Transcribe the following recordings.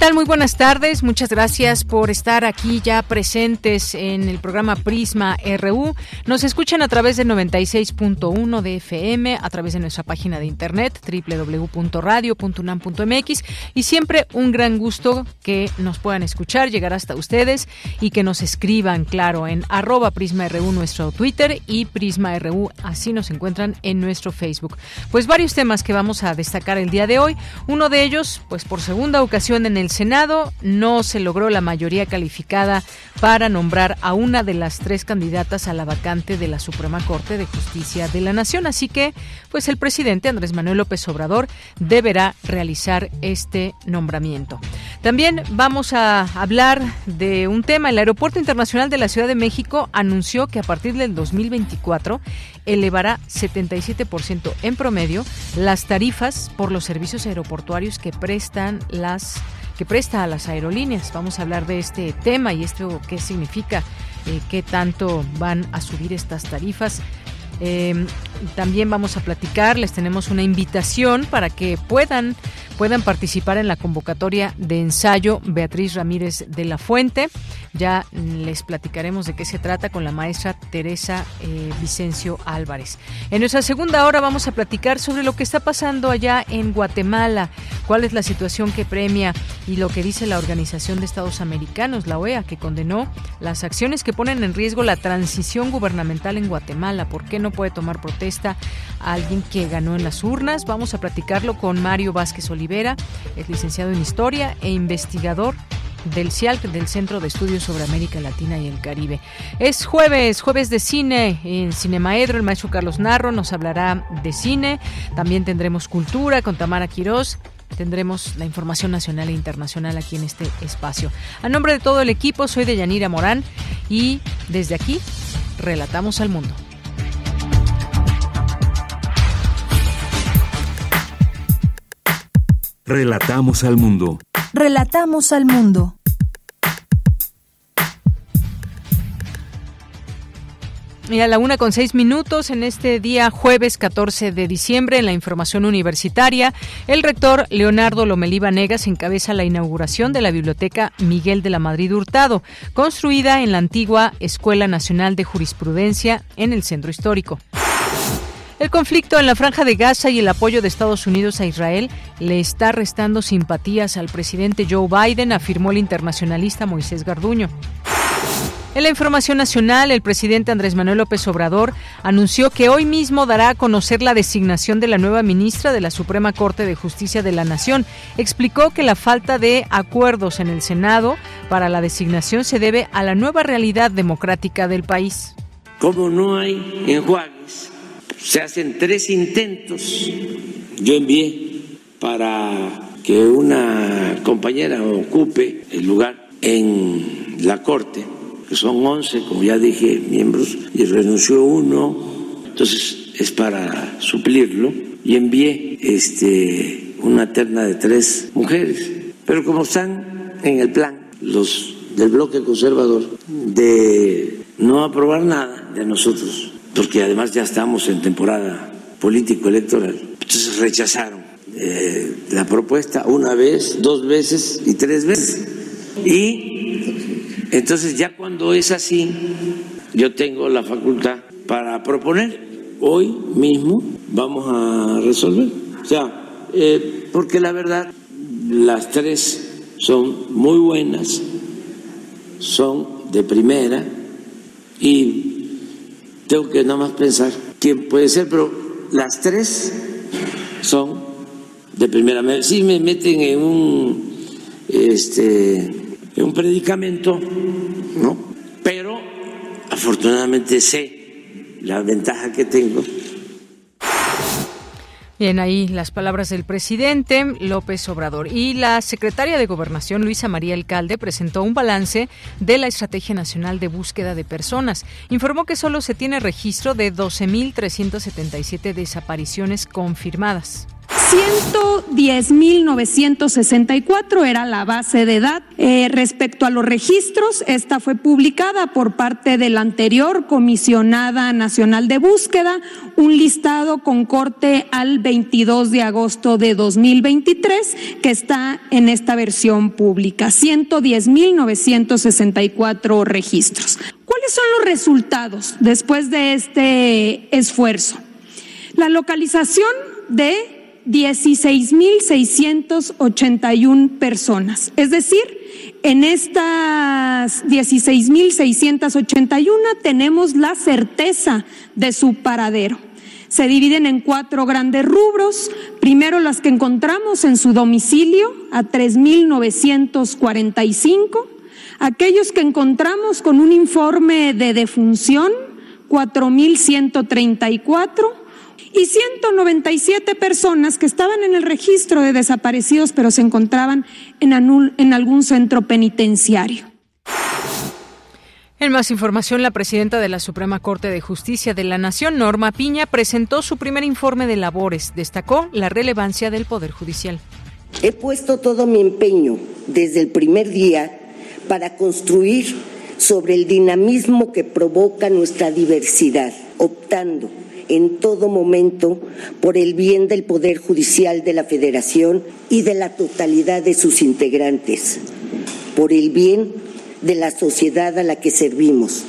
Tal? Muy buenas tardes. Muchas gracias por estar aquí ya presentes en el programa Prisma RU. Nos escuchan a través de 96.1 de FM, a través de nuestra página de internet www.radio.unam.mx y siempre un gran gusto que nos puedan escuchar, llegar hasta ustedes y que nos escriban, claro, en arroba Prisma RU nuestro Twitter y Prisma RU, así nos encuentran en nuestro Facebook. Pues varios temas que vamos a destacar el día de hoy. Uno de ellos, pues por segunda ocasión en el Senado no se logró la mayoría calificada para nombrar a una de las tres candidatas a la vacante de la Suprema Corte de Justicia de la Nación. Así que, pues el presidente Andrés Manuel López Obrador deberá realizar este nombramiento. También vamos a hablar de un tema. El Aeropuerto Internacional de la Ciudad de México anunció que a partir del 2024 elevará 77% en promedio las tarifas por los servicios aeroportuarios que prestan las presta a las aerolíneas. Vamos a hablar de este tema y esto qué significa, eh, qué tanto van a subir estas tarifas. Eh, también vamos a platicar, les tenemos una invitación para que puedan puedan participar en la convocatoria de ensayo Beatriz Ramírez de la Fuente. Ya les platicaremos de qué se trata con la maestra Teresa eh, Vicencio Álvarez. En nuestra segunda hora vamos a platicar sobre lo que está pasando allá en Guatemala, cuál es la situación que premia y lo que dice la Organización de Estados Americanos, la OEA, que condenó las acciones que ponen en riesgo la transición gubernamental en Guatemala. ¿Por qué no puede tomar protesta a alguien que ganó en las urnas? Vamos a platicarlo con Mario Vázquez Oliva es licenciado en Historia e investigador del CIALC, del Centro de Estudios sobre América Latina y el Caribe. Es jueves, jueves de cine en Cinemaedro. El maestro Carlos Narro nos hablará de cine. También tendremos cultura con Tamara Quirós. Tendremos la información nacional e internacional aquí en este espacio. A nombre de todo el equipo, soy de Yanira Morán y desde aquí relatamos al mundo. Relatamos al mundo. Relatamos al mundo. Y a la una con seis minutos en este día jueves 14 de diciembre en la información universitaria, el rector Leonardo Lomelí Vanegas encabeza la inauguración de la Biblioteca Miguel de la Madrid Hurtado, construida en la antigua Escuela Nacional de Jurisprudencia en el Centro Histórico. El conflicto en la franja de Gaza y el apoyo de Estados Unidos a Israel le está restando simpatías al presidente Joe Biden, afirmó el internacionalista Moisés Garduño. En la información nacional, el presidente Andrés Manuel López Obrador anunció que hoy mismo dará a conocer la designación de la nueva ministra de la Suprema Corte de Justicia de la Nación. Explicó que la falta de acuerdos en el Senado para la designación se debe a la nueva realidad democrática del país. Como no hay enjuagues se hacen tres intentos. Yo envié para que una compañera ocupe el lugar en la Corte, que son 11, como ya dije, miembros, y renunció uno, entonces es para suplirlo, y envié este, una terna de tres mujeres. Pero como están en el plan los del bloque conservador de no aprobar nada de nosotros porque además ya estamos en temporada político-electoral. Entonces rechazaron eh, la propuesta una vez, dos veces y tres veces. Y entonces ya cuando es así, yo tengo la facultad para proponer. Hoy mismo vamos a resolver. O sea, eh, porque la verdad, las tres son muy buenas, son de primera y tengo que nada más pensar quién puede ser, pero las tres son de primera. Sí me meten en un, este, en un predicamento, ¿no? Pero afortunadamente sé la ventaja que tengo Bien, ahí las palabras del presidente López Obrador. Y la secretaria de Gobernación, Luisa María Alcalde, presentó un balance de la Estrategia Nacional de Búsqueda de Personas. Informó que solo se tiene registro de 12.377 desapariciones confirmadas. 110.964 era la base de edad. Eh, respecto a los registros, esta fue publicada por parte de la anterior Comisionada Nacional de Búsqueda, un listado con corte al 22 de agosto de 2023 que está en esta versión pública. 110.964 registros. ¿Cuáles son los resultados después de este esfuerzo? La localización de 16.681 personas. Es decir, en estas 16.681 tenemos la certeza de su paradero. Se dividen en cuatro grandes rubros. Primero las que encontramos en su domicilio, a 3.945. Aquellos que encontramos con un informe de defunción, 4.134 y 197 personas que estaban en el registro de desaparecidos pero se encontraban en, en algún centro penitenciario. En más información, la presidenta de la Suprema Corte de Justicia de la Nación, Norma Piña, presentó su primer informe de labores. Destacó la relevancia del Poder Judicial. He puesto todo mi empeño desde el primer día para construir sobre el dinamismo que provoca nuestra diversidad, optando en todo momento por el bien del Poder Judicial de la Federación y de la totalidad de sus integrantes, por el bien de la sociedad a la que servimos,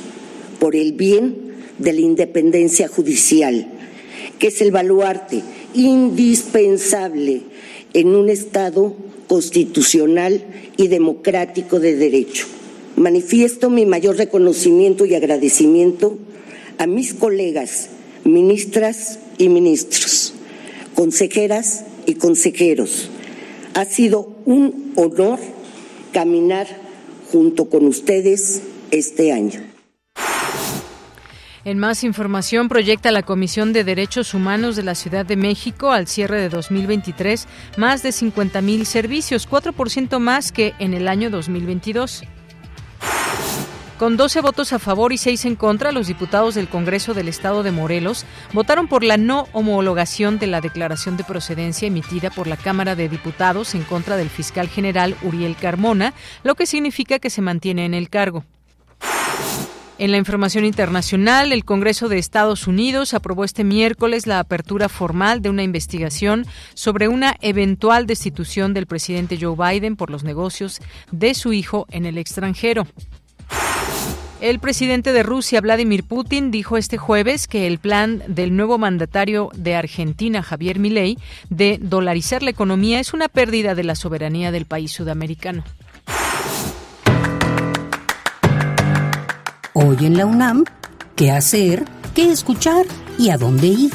por el bien de la independencia judicial, que es el baluarte indispensable en un Estado constitucional y democrático de derecho. Manifiesto mi mayor reconocimiento y agradecimiento a mis colegas ministras y ministros, consejeras y consejeros. Ha sido un honor caminar junto con ustedes este año. En más información, proyecta la Comisión de Derechos Humanos de la Ciudad de México al cierre de 2023 más de 50 mil servicios, 4% más que en el año 2022. Con 12 votos a favor y 6 en contra, los diputados del Congreso del Estado de Morelos votaron por la no homologación de la declaración de procedencia emitida por la Cámara de Diputados en contra del fiscal general Uriel Carmona, lo que significa que se mantiene en el cargo. En la información internacional, el Congreso de Estados Unidos aprobó este miércoles la apertura formal de una investigación sobre una eventual destitución del presidente Joe Biden por los negocios de su hijo en el extranjero. El presidente de Rusia, Vladimir Putin, dijo este jueves que el plan del nuevo mandatario de Argentina, Javier Milei, de dolarizar la economía es una pérdida de la soberanía del país sudamericano. Hoy en la UNAM, ¿qué hacer? ¿Qué escuchar? ¿Y a dónde ir?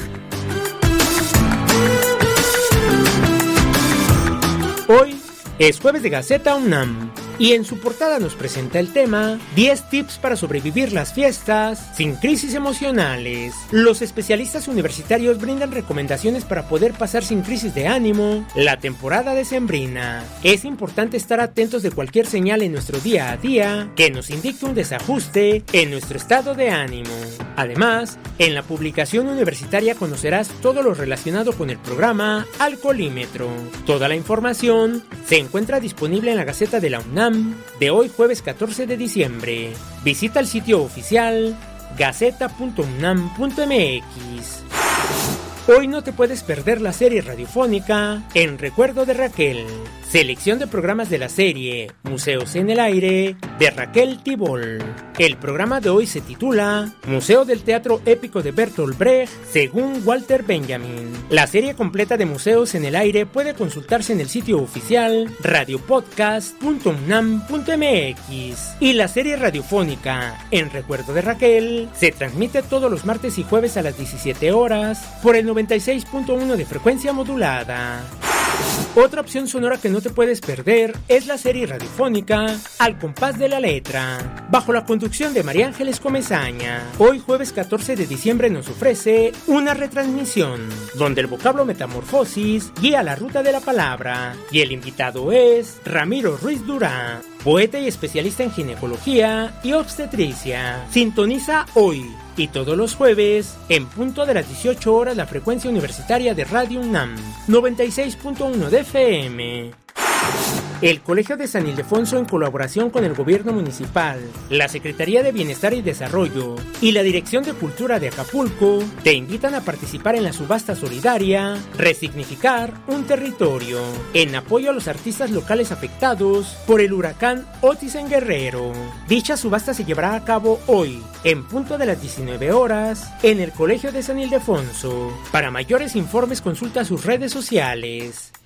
Hoy es jueves de Gaceta UNAM y en su portada nos presenta el tema 10 tips para sobrevivir las fiestas sin crisis emocionales. Los especialistas universitarios brindan recomendaciones para poder pasar sin crisis de ánimo la temporada decembrina. Es importante estar atentos de cualquier señal en nuestro día a día que nos indique un desajuste en nuestro estado de ánimo. Además, en la publicación universitaria conocerás todo lo relacionado con el programa Alcoholímetro. Toda la información se encuentra disponible en la Gaceta de la De hoy jueves 14 de diciembre. Visita el sitio oficial gaceta.unam.mx. Hoy no te puedes perder la serie radiofónica En Recuerdo de Raquel, selección de programas de la serie Museos en el Aire de Raquel Tibol. El programa de hoy se titula Museo del Teatro Épico de Bertolt Brecht según Walter Benjamin. La serie completa de Museos en el Aire puede consultarse en el sitio oficial radiopodcast.unam.mx y la serie radiofónica En Recuerdo de Raquel se transmite todos los martes y jueves a las 17 horas por el 96.1 de frecuencia modulada. Otra opción sonora que no te puedes perder es la serie radiofónica Al compás de la letra, bajo la conducción de María Ángeles Comezaña. Hoy jueves 14 de diciembre nos ofrece una retransmisión donde el vocablo metamorfosis guía la ruta de la palabra y el invitado es Ramiro Ruiz Durán, poeta y especialista en ginecología y obstetricia. Sintoniza hoy y todos los jueves, en punto de las 18 horas, la frecuencia universitaria de Radio UNAM, 96.1 de FM. El Colegio de San Ildefonso, en colaboración con el Gobierno Municipal, la Secretaría de Bienestar y Desarrollo y la Dirección de Cultura de Acapulco, te invitan a participar en la subasta solidaria Resignificar un territorio, en apoyo a los artistas locales afectados por el huracán Otis en Guerrero. Dicha subasta se llevará a cabo hoy, en punto de las 19 horas, en el Colegio de San Ildefonso. Para mayores informes consulta sus redes sociales.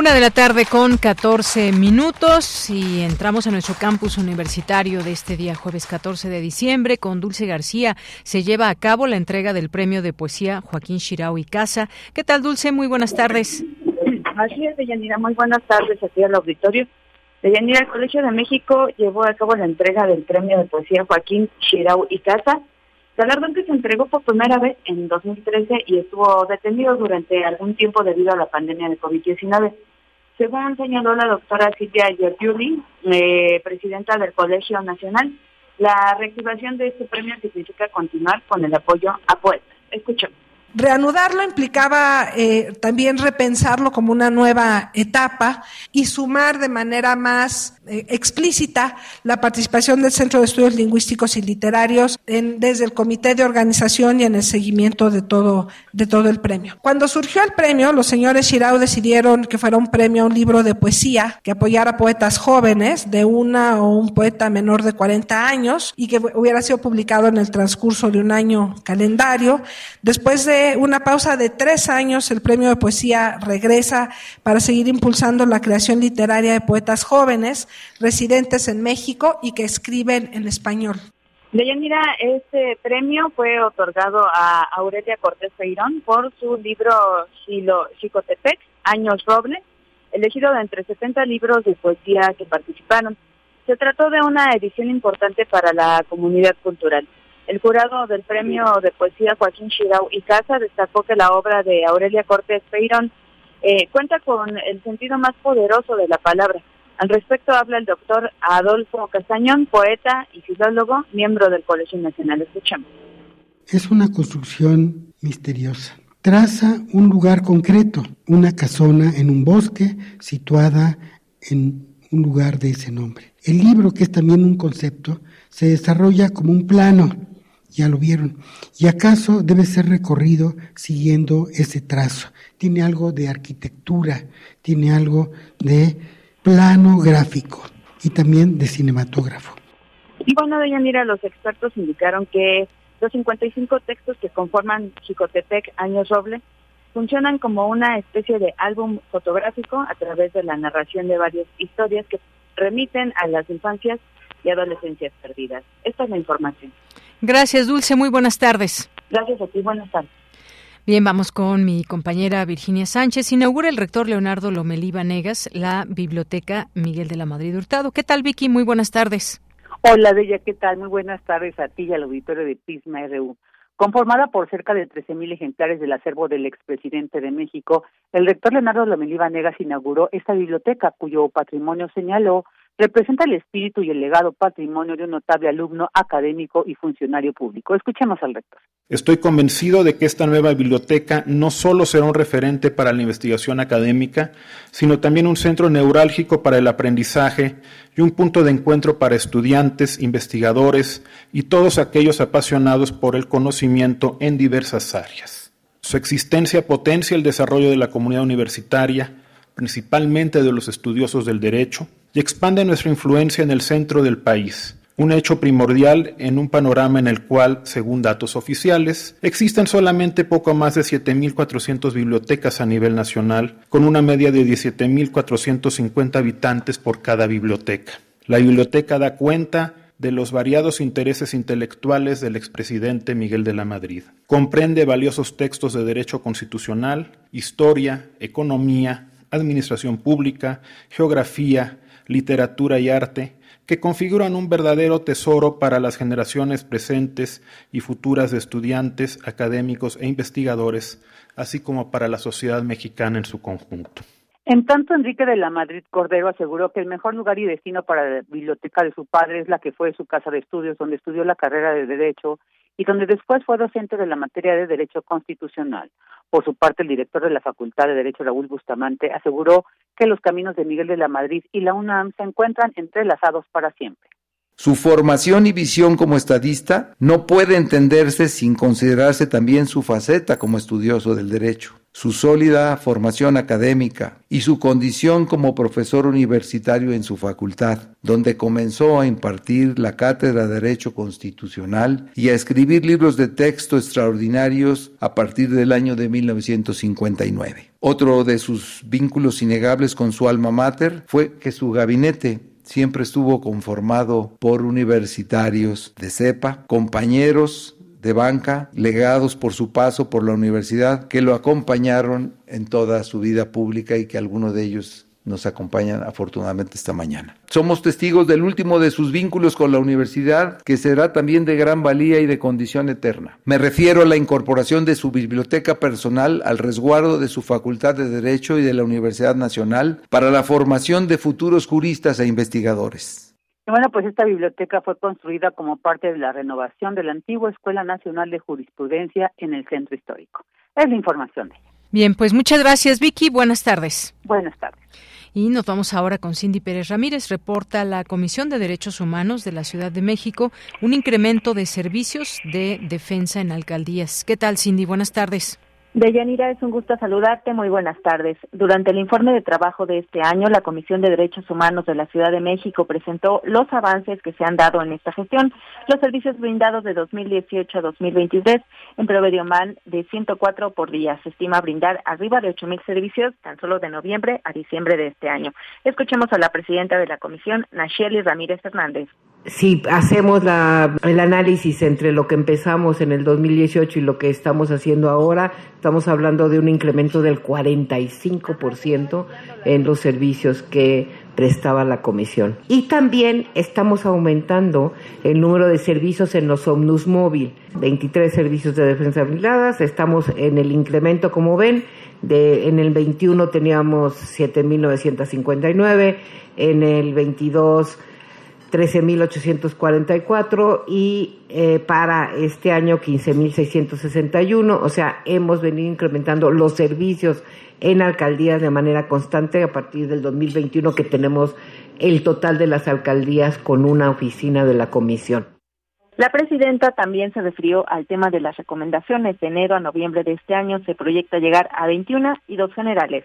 Una de la tarde con 14 minutos y entramos a nuestro campus universitario de este día, jueves 14 de diciembre, con Dulce García. Se lleva a cabo la entrega del premio de poesía Joaquín Shirao y Casa. ¿Qué tal, Dulce? Muy buenas tardes. Así es, Deyanira. Muy buenas tardes aquí al auditorio. Deyanira, el Colegio de México llevó a cabo la entrega del premio de poesía Joaquín Shirao y Casa galardón que se entregó por primera vez en 2013 y estuvo detenido durante algún tiempo debido a la pandemia de COVID-19. Según señaló la doctora Silvia Giorgiuli, eh, presidenta del Colegio Nacional, la reactivación de este premio significa continuar con el apoyo a poetas. Escuchemos. Reanudarlo implicaba eh, también repensarlo como una nueva etapa y sumar de manera más eh, explícita la participación del Centro de Estudios Lingüísticos y Literarios desde el comité de organización y en el seguimiento de todo, de todo el premio. Cuando surgió el premio, los señores Shirao decidieron que fuera un premio a un libro de poesía que apoyara a poetas jóvenes de una o un poeta menor de 40 años y que hubiera sido publicado en el transcurso de un año calendario. Después de una pausa de tres años, el premio de poesía regresa para seguir impulsando la creación literaria de poetas jóvenes residentes en México y que escriben en español. Deyanira, este premio fue otorgado a Aurelia Cortés Feirón por su libro Xicotepec, Años Roble, elegido de entre 70 libros de poesía que participaron. Se trató de una edición importante para la comunidad cultural. El jurado del premio de poesía Joaquín Chirau y Casa destacó que la obra de Aurelia Cortés Peirón eh, cuenta con el sentido más poderoso de la palabra. Al respecto habla el doctor Adolfo Castañón, poeta y filólogo, miembro del Colegio Nacional. Escuchamos. Es una construcción misteriosa. Traza un lugar concreto, una casona en un bosque situada en un lugar de ese nombre. El libro, que es también un concepto, se desarrolla como un plano ya lo vieron. ¿Y acaso debe ser recorrido siguiendo ese trazo? Tiene algo de arquitectura, tiene algo de plano gráfico y también de cinematógrafo. Y bueno, mira, los expertos indicaron que los 55 textos que conforman Chicotepec Años Roble funcionan como una especie de álbum fotográfico a través de la narración de varias historias que remiten a las infancias y adolescencias perdidas. Esta es la información. Gracias, Dulce. Muy buenas tardes. Gracias a ti. Buenas tardes. Bien, vamos con mi compañera Virginia Sánchez. Inaugura el rector Leonardo Lomelí Vanegas la Biblioteca Miguel de la Madrid Hurtado. ¿Qué tal, Vicky? Muy buenas tardes. Hola, Bella, ¿qué tal? Muy buenas tardes a ti y al auditorio de Pisma RU. Conformada por cerca de 13.000 ejemplares del acervo del expresidente de México, el rector Leonardo Lomelí Vanegas inauguró esta biblioteca, cuyo patrimonio señaló representa el espíritu y el legado patrimonio de un notable alumno académico y funcionario público. Escuchemos al rector. Estoy convencido de que esta nueva biblioteca no solo será un referente para la investigación académica, sino también un centro neurálgico para el aprendizaje y un punto de encuentro para estudiantes, investigadores y todos aquellos apasionados por el conocimiento en diversas áreas. Su existencia potencia el desarrollo de la comunidad universitaria, principalmente de los estudiosos del derecho, y expande nuestra influencia en el centro del país, un hecho primordial en un panorama en el cual, según datos oficiales, existen solamente poco más de 7.400 bibliotecas a nivel nacional, con una media de 17.450 habitantes por cada biblioteca. La biblioteca da cuenta de los variados intereses intelectuales del expresidente Miguel de la Madrid. Comprende valiosos textos de derecho constitucional, historia, economía, administración pública, geografía, literatura y arte, que configuran un verdadero tesoro para las generaciones presentes y futuras de estudiantes, académicos e investigadores, así como para la sociedad mexicana en su conjunto. En tanto, Enrique de la Madrid Cordero aseguró que el mejor lugar y destino para la biblioteca de su padre es la que fue su casa de estudios, donde estudió la carrera de Derecho y donde después fue docente de la materia de Derecho Constitucional. Por su parte, el director de la Facultad de Derecho, Raúl Bustamante, aseguró que los caminos de Miguel de la Madrid y la UNAM se encuentran entrelazados para siempre. Su formación y visión como estadista no puede entenderse sin considerarse también su faceta como estudioso del derecho su sólida formación académica y su condición como profesor universitario en su facultad, donde comenzó a impartir la cátedra de Derecho Constitucional y a escribir libros de texto extraordinarios a partir del año de 1959. Otro de sus vínculos innegables con su alma mater fue que su gabinete siempre estuvo conformado por universitarios de cepa, compañeros de banca, legados por su paso por la universidad, que lo acompañaron en toda su vida pública y que algunos de ellos nos acompañan afortunadamente esta mañana. Somos testigos del último de sus vínculos con la universidad, que será también de gran valía y de condición eterna. Me refiero a la incorporación de su biblioteca personal al resguardo de su Facultad de Derecho y de la Universidad Nacional para la formación de futuros juristas e investigadores bueno, pues esta biblioteca fue construida como parte de la renovación de la antigua Escuela Nacional de Jurisprudencia en el Centro Histórico. Es la información de ella. Bien, pues muchas gracias, Vicky. Buenas tardes. Buenas tardes. Y nos vamos ahora con Cindy Pérez Ramírez. Reporta la Comisión de Derechos Humanos de la Ciudad de México un incremento de servicios de defensa en alcaldías. ¿Qué tal, Cindy? Buenas tardes. Deyanira, es un gusto saludarte. Muy buenas tardes. Durante el informe de trabajo de este año, la Comisión de Derechos Humanos de la Ciudad de México presentó los avances que se han dado en esta gestión, los servicios brindados de 2018 a 2023, en promedio man de 104 por día. Se estima brindar arriba de 8.000 servicios tan solo de noviembre a diciembre de este año. Escuchemos a la presidenta de la Comisión, Nacheli Ramírez Hernández. Si hacemos el análisis entre lo que empezamos en el 2018 y lo que estamos haciendo ahora, estamos hablando de un incremento del 45% en los servicios que prestaba la comisión. Y también estamos aumentando el número de servicios en los Omnus Móvil, 23 servicios de defensa blindadas, estamos en el incremento, como ven, de, en el 21 teníamos 7.959, en el 22 13.844 y eh, para este año 15.661. O sea, hemos venido incrementando los servicios en alcaldías de manera constante a partir del 2021 que tenemos el total de las alcaldías con una oficina de la comisión. La presidenta también se refirió al tema de las recomendaciones. De enero a noviembre de este año se proyecta llegar a 21 y dos generales.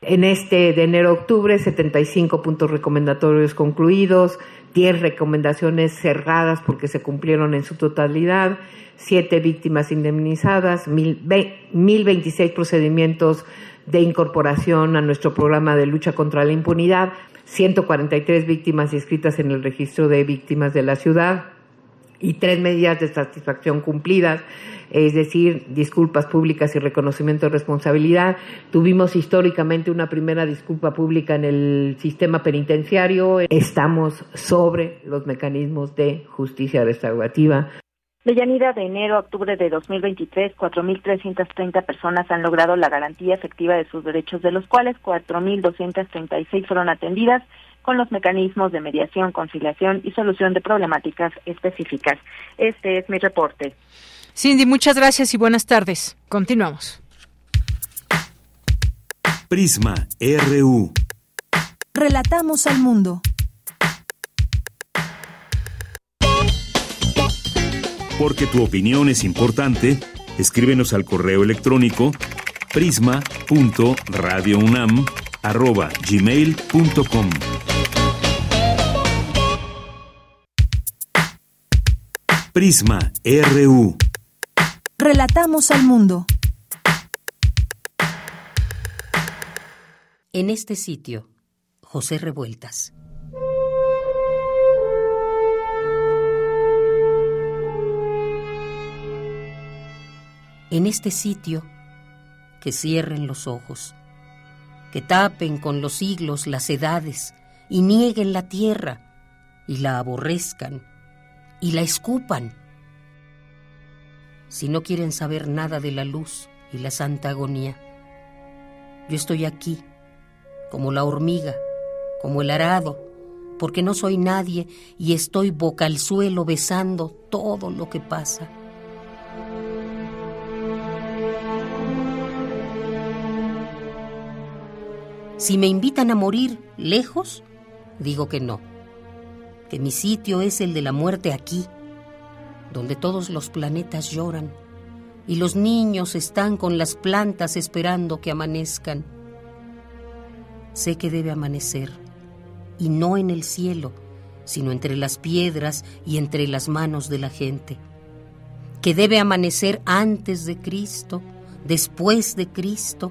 En este de enero a octubre, 75 puntos recomendatorios concluidos, 10 recomendaciones cerradas porque se cumplieron en su totalidad, 7 víctimas indemnizadas, 1026 procedimientos de incorporación a nuestro programa de lucha contra la impunidad, 143 víctimas inscritas en el registro de víctimas de la ciudad y tres medidas de satisfacción cumplidas es decir, disculpas públicas y reconocimiento de responsabilidad. Tuvimos históricamente una primera disculpa pública en el sistema penitenciario. Estamos sobre los mecanismos de justicia restaurativa. De enero a octubre de 2023, 4.330 personas han logrado la garantía efectiva de sus derechos, de los cuales 4.236 fueron atendidas con los mecanismos de mediación, conciliación y solución de problemáticas específicas. Este es mi reporte. Cindy, muchas gracias y buenas tardes. Continuamos. Prisma RU. Relatamos al mundo. Porque tu opinión es importante, escríbenos al correo electrónico prisma.radiounam@gmail.com. Prisma RU. Relatamos al mundo. En este sitio, José Revueltas. En este sitio, que cierren los ojos, que tapen con los siglos las edades y nieguen la tierra y la aborrezcan y la escupan. Si no quieren saber nada de la luz y la santa agonía, yo estoy aquí como la hormiga, como el arado, porque no soy nadie y estoy boca al suelo besando todo lo que pasa. Si me invitan a morir lejos, digo que no, que mi sitio es el de la muerte aquí, donde todos los planetas lloran y los niños están con las plantas esperando que amanezcan sé que debe amanecer, y no en el cielo, sino entre las piedras y entre las manos de la gente, que debe amanecer antes de Cristo, después de Cristo,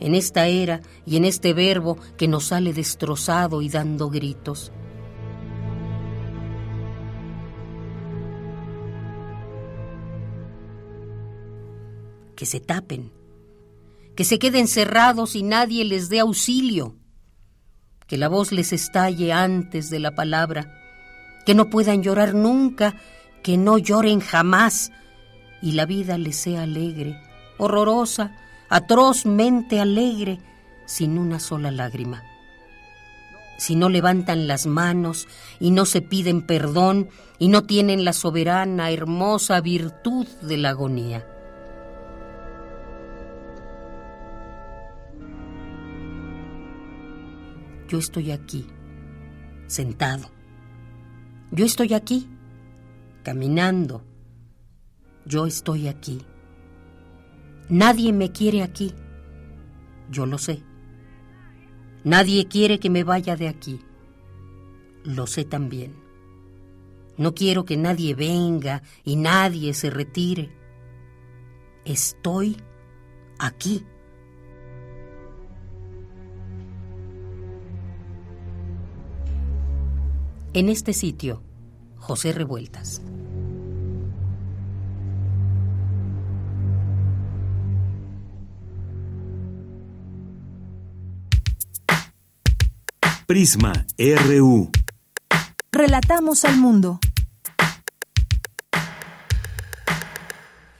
en esta era y en este verbo que nos sale destrozado y dando gritos. Que se tapen que se queden cerrados y nadie les dé auxilio, que la voz les estalle antes de la palabra, que no puedan llorar nunca, que no lloren jamás, y la vida les sea alegre, horrorosa, atrozmente alegre, sin una sola lágrima. Si no levantan las manos y no se piden perdón y no tienen la soberana, hermosa virtud de la agonía. Yo estoy aquí, sentado. Yo estoy aquí, caminando. Yo estoy aquí. Nadie me quiere aquí. Yo lo sé. Nadie quiere que me vaya de aquí. Lo sé también. No quiero que nadie venga y nadie se retire. Estoy aquí. En este sitio, José Revueltas. Prisma RU. Relatamos al mundo.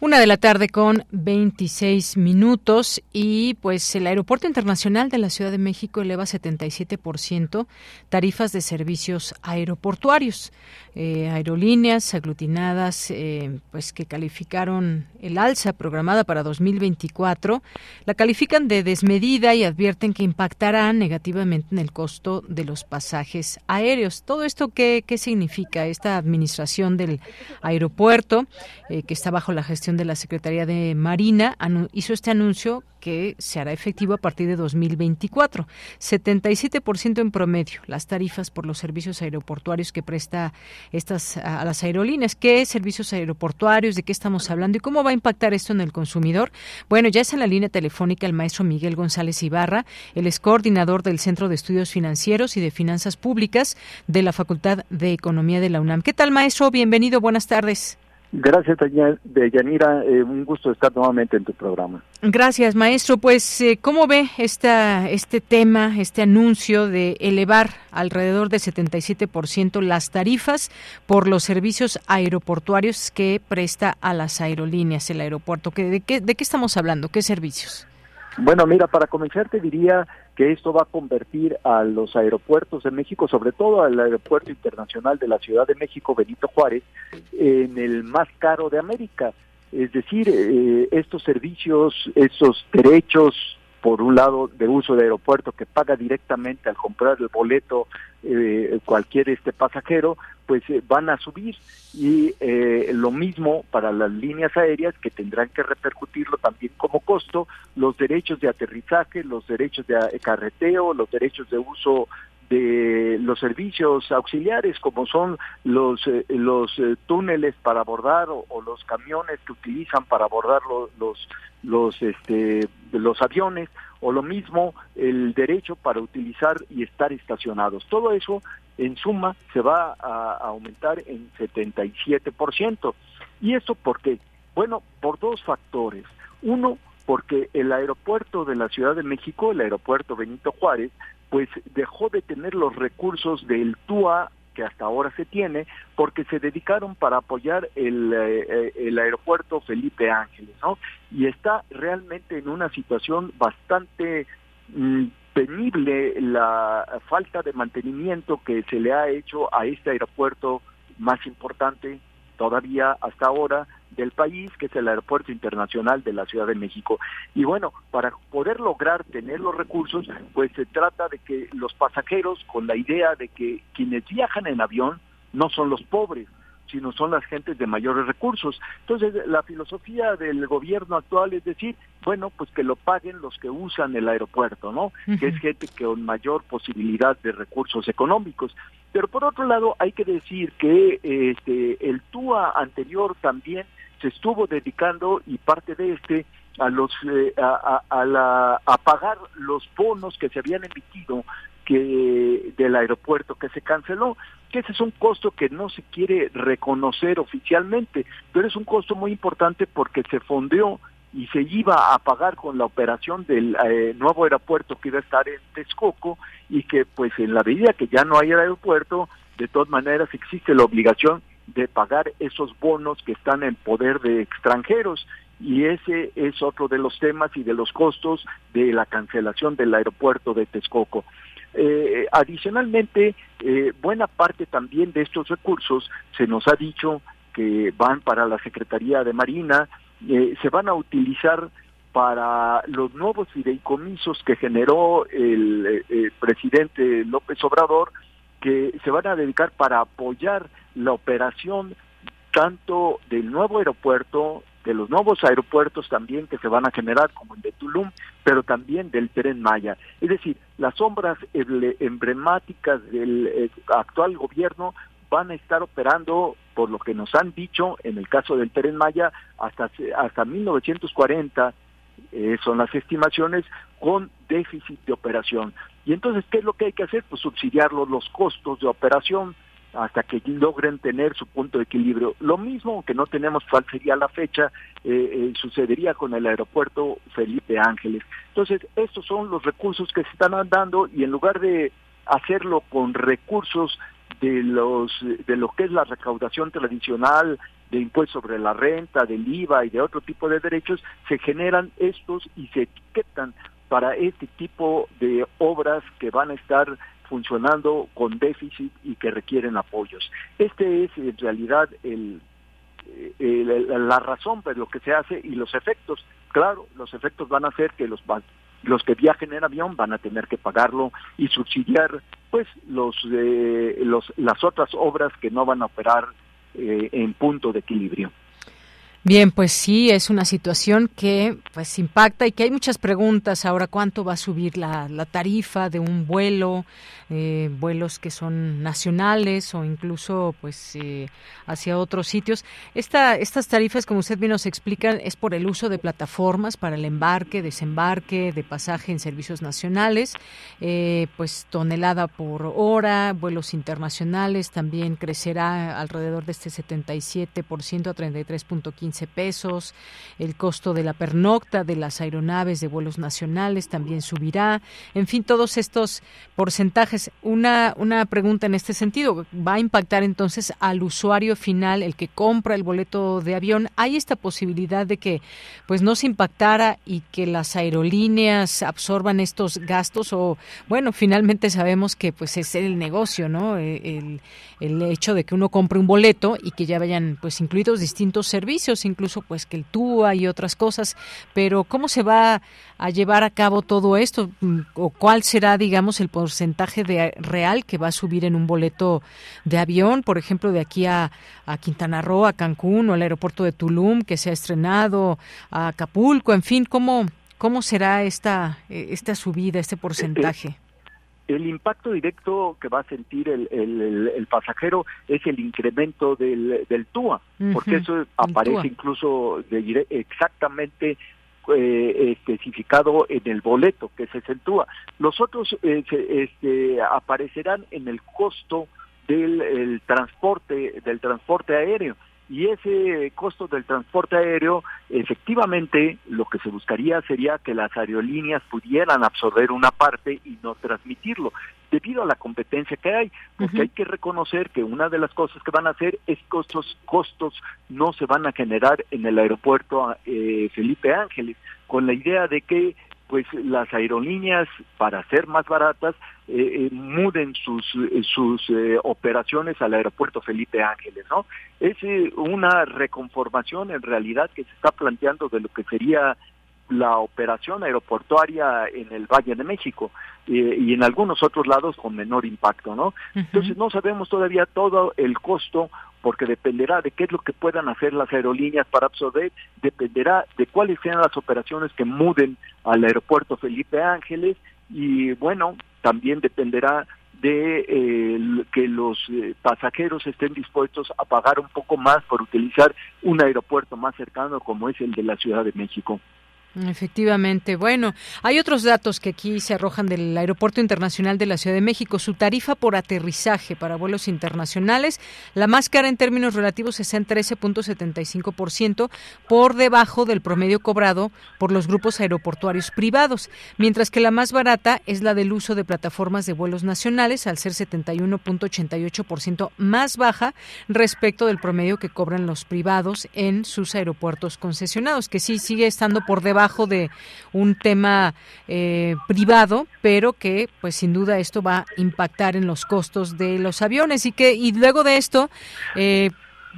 Una de la tarde con 26 minutos y pues el Aeropuerto Internacional de la Ciudad de México eleva 77% tarifas de servicios aeroportuarios. Eh, aerolíneas aglutinadas eh, pues que calificaron el alza programada para 2024 la califican de desmedida y advierten que impactará negativamente en el costo de los pasajes aéreos. Todo esto qué, qué significa esta administración del aeropuerto eh, que está bajo la gestión de la Secretaría de Marina hizo este anuncio que se hará efectivo a partir de 2024. 77% en promedio las tarifas por los servicios aeroportuarios que presta estas a las aerolíneas. ¿Qué servicios aeroportuarios? ¿De qué estamos hablando? ¿Y cómo va a impactar esto en el consumidor? Bueno, ya es en la línea telefónica el maestro Miguel González Ibarra, el es coordinador del Centro de Estudios Financieros y de Finanzas Públicas de la Facultad de Economía de la UNAM. ¿Qué tal, maestro? Bienvenido, buenas tardes. Gracias, Yanira. Eh, un gusto estar nuevamente en tu programa. Gracias, maestro. Pues, eh, ¿cómo ve esta, este tema, este anuncio de elevar alrededor de 77% las tarifas por los servicios aeroportuarios que presta a las aerolíneas el aeropuerto? ¿De qué, de qué estamos hablando? ¿Qué servicios? Bueno, mira, para comenzar te diría que esto va a convertir a los aeropuertos de México, sobre todo al aeropuerto internacional de la Ciudad de México, Benito Juárez, en el más caro de América. Es decir, eh, estos servicios, estos derechos por un lado de uso de aeropuerto que paga directamente al comprar el boleto eh, cualquier este pasajero, pues eh, van a subir. Y eh, lo mismo para las líneas aéreas que tendrán que repercutirlo también como costo los derechos de aterrizaje, los derechos de carreteo, los derechos de uso de los servicios auxiliares como son los eh, los eh, túneles para abordar o, los camiones que utilizan para abordar los los este los aviones o lo mismo el derecho para utilizar y estar estacionados. Todo eso en suma se va a aumentar en 77% y esto por qué bueno por dos factores. Uno porque el aeropuerto de la Ciudad de México, el aeropuerto Benito Juárez, pues dejó de tener los recursos del TUA que hasta ahora se tiene, porque se dedicaron para apoyar el, eh, el aeropuerto Felipe Ángeles, ¿no? Y está realmente en una situación bastante mm, penible la falta de mantenimiento que se le ha hecho a este aeropuerto más importante todavía hasta ahora del país, que es el Aeropuerto Internacional de la Ciudad de México. Y bueno, para poder lograr tener los recursos, pues se trata de que los pasajeros, con la idea de que quienes viajan en avión no son los pobres, sino son las gentes de mayores recursos. Entonces, la filosofía del gobierno actual es decir, bueno, pues que lo paguen los que usan el aeropuerto, ¿no? Que es gente con mayor posibilidad de recursos económicos. Pero por otro lado, hay que decir que este, el TUA anterior también se estuvo dedicando y parte de este a los eh, a, a, la, a pagar los bonos que se habían emitido que del aeropuerto que se canceló, que ese es un costo que no se quiere reconocer oficialmente, pero es un costo muy importante porque se fondeó y se iba a pagar con la operación del eh, nuevo aeropuerto que iba a estar en Texcoco y que pues en la medida que ya no hay aeropuerto, de todas maneras existe la obligación de pagar esos bonos que están en poder de extranjeros y ese es otro de los temas y de los costos de la cancelación del aeropuerto de Texcoco. Eh, adicionalmente, eh, buena parte también de estos recursos se nos ha dicho que van para la Secretaría de Marina, eh, se van a utilizar para los nuevos fideicomisos que generó el presidente López Obrador, que se van a dedicar para apoyar la operación tanto del nuevo aeropuerto, de los nuevos aeropuertos también que se van a generar, como el de Tulum, pero también del tren Maya. Es decir, las sombras emblemáticas del eh, actual gobierno van a estar operando, por lo que nos han dicho, en el caso del tren Maya, hasta, hasta 1940, eh, son las estimaciones, con déficit de operación. Y entonces, ¿qué es lo que hay que hacer? Pues subsidiar los costos de operación, hasta que logren tener su punto de equilibrio. Lo mismo, que no tenemos cuál sería la fecha, eh, eh, sucedería con el aeropuerto Felipe Ángeles. Entonces, estos son los recursos que se están dando y en lugar de hacerlo con recursos de los de lo que es la recaudación tradicional de impuestos sobre la renta, del IVA y de otro tipo de derechos, se generan estos y se etiquetan para este tipo de obras que van a estar funcionando con déficit y que requieren apoyos. Este es en realidad el, la razón por lo que se hace y los efectos. Claro, los efectos van a ser que los los que viajen en avión van a tener que pagarlo y subsidiar pues los, eh, los las otras obras que no van a operar eh, en punto de equilibrio. Bien, pues sí, es una situación que pues impacta y que hay muchas preguntas ahora. ¿Cuánto va a subir la, la tarifa de un vuelo? Eh, vuelos que son nacionales o incluso pues eh, hacia otros sitios. Esta, estas tarifas, como usted bien nos explica, es por el uso de plataformas para el embarque, desembarque de pasaje en servicios nacionales, eh, pues tonelada por hora, vuelos internacionales también crecerá alrededor de este 77% a 33.15 pesos, el costo de la pernocta de las aeronaves de vuelos nacionales también subirá, en fin, todos estos porcentajes una, una pregunta en este sentido. ¿Va a impactar entonces al usuario final, el que compra el boleto de avión? ¿Hay esta posibilidad de que pues no se impactara y que las aerolíneas absorban estos gastos? O, bueno, finalmente sabemos que pues es el negocio, ¿no? E, el, el hecho de que uno compre un boleto y que ya vayan pues incluidos distintos servicios, incluso pues que el TUA y otras cosas. Pero ¿cómo se va a llevar a cabo todo esto? ¿O cuál será, digamos, el porcentaje de real que va a subir en un boleto de avión, por ejemplo, de aquí a, a Quintana Roo, a Cancún o al aeropuerto de Tulum que se ha estrenado, a Acapulco, en fin, ¿cómo, cómo será esta, esta subida, este porcentaje? El impacto directo que va a sentir el, el, pasajero es el incremento del, del TUA, porque eso aparece incluso de, exactamente eh, especificado en el boleto que se acentúa. Los otros eh, este, aparecerán en el costo del transporte del transporte aéreo y ese costo del transporte aéreo, efectivamente, lo que se buscaría sería que las aerolíneas pudieran absorber una parte y no transmitirlo, debido a la competencia que hay, porque hay que reconocer que una de las cosas que van a hacer es que estos costos no se van a generar en el aeropuerto eh, Felipe Ángeles, con la idea de que pues las aerolíneas para ser más baratas eh, eh, muden sus eh, sus operaciones al aeropuerto Felipe Ángeles, ¿no? Es una reconformación en realidad que se está planteando de lo que sería la operación aeroportuaria en el Valle de México y en algunos otros lados con menor impacto, ¿no? Entonces no sabemos todavía todo el costo porque dependerá de qué es lo que puedan hacer las aerolíneas para absorber, dependerá de cuáles sean las operaciones que muden al aeropuerto Felipe Ángeles y bueno, también dependerá de eh, que los eh, pasajeros estén dispuestos a pagar un poco más por utilizar un aeropuerto más cercano como es el de la Ciudad de México. Efectivamente. Bueno, hay otros datos que aquí se arrojan del Aeropuerto Internacional de la Ciudad de México. Su tarifa por aterrizaje para vuelos internacionales, la más cara en términos relativos es en 13.75%, por debajo del promedio cobrado por los grupos aeroportuarios privados, mientras que la más barata es la del uso de plataformas de vuelos nacionales, al ser 71.88% más baja respecto del promedio que cobran los privados en sus aeropuertos concesionados, que sí sigue estando por debajo de un tema eh, privado, pero que pues sin duda esto va a impactar en los costos de los aviones y que y luego de esto eh,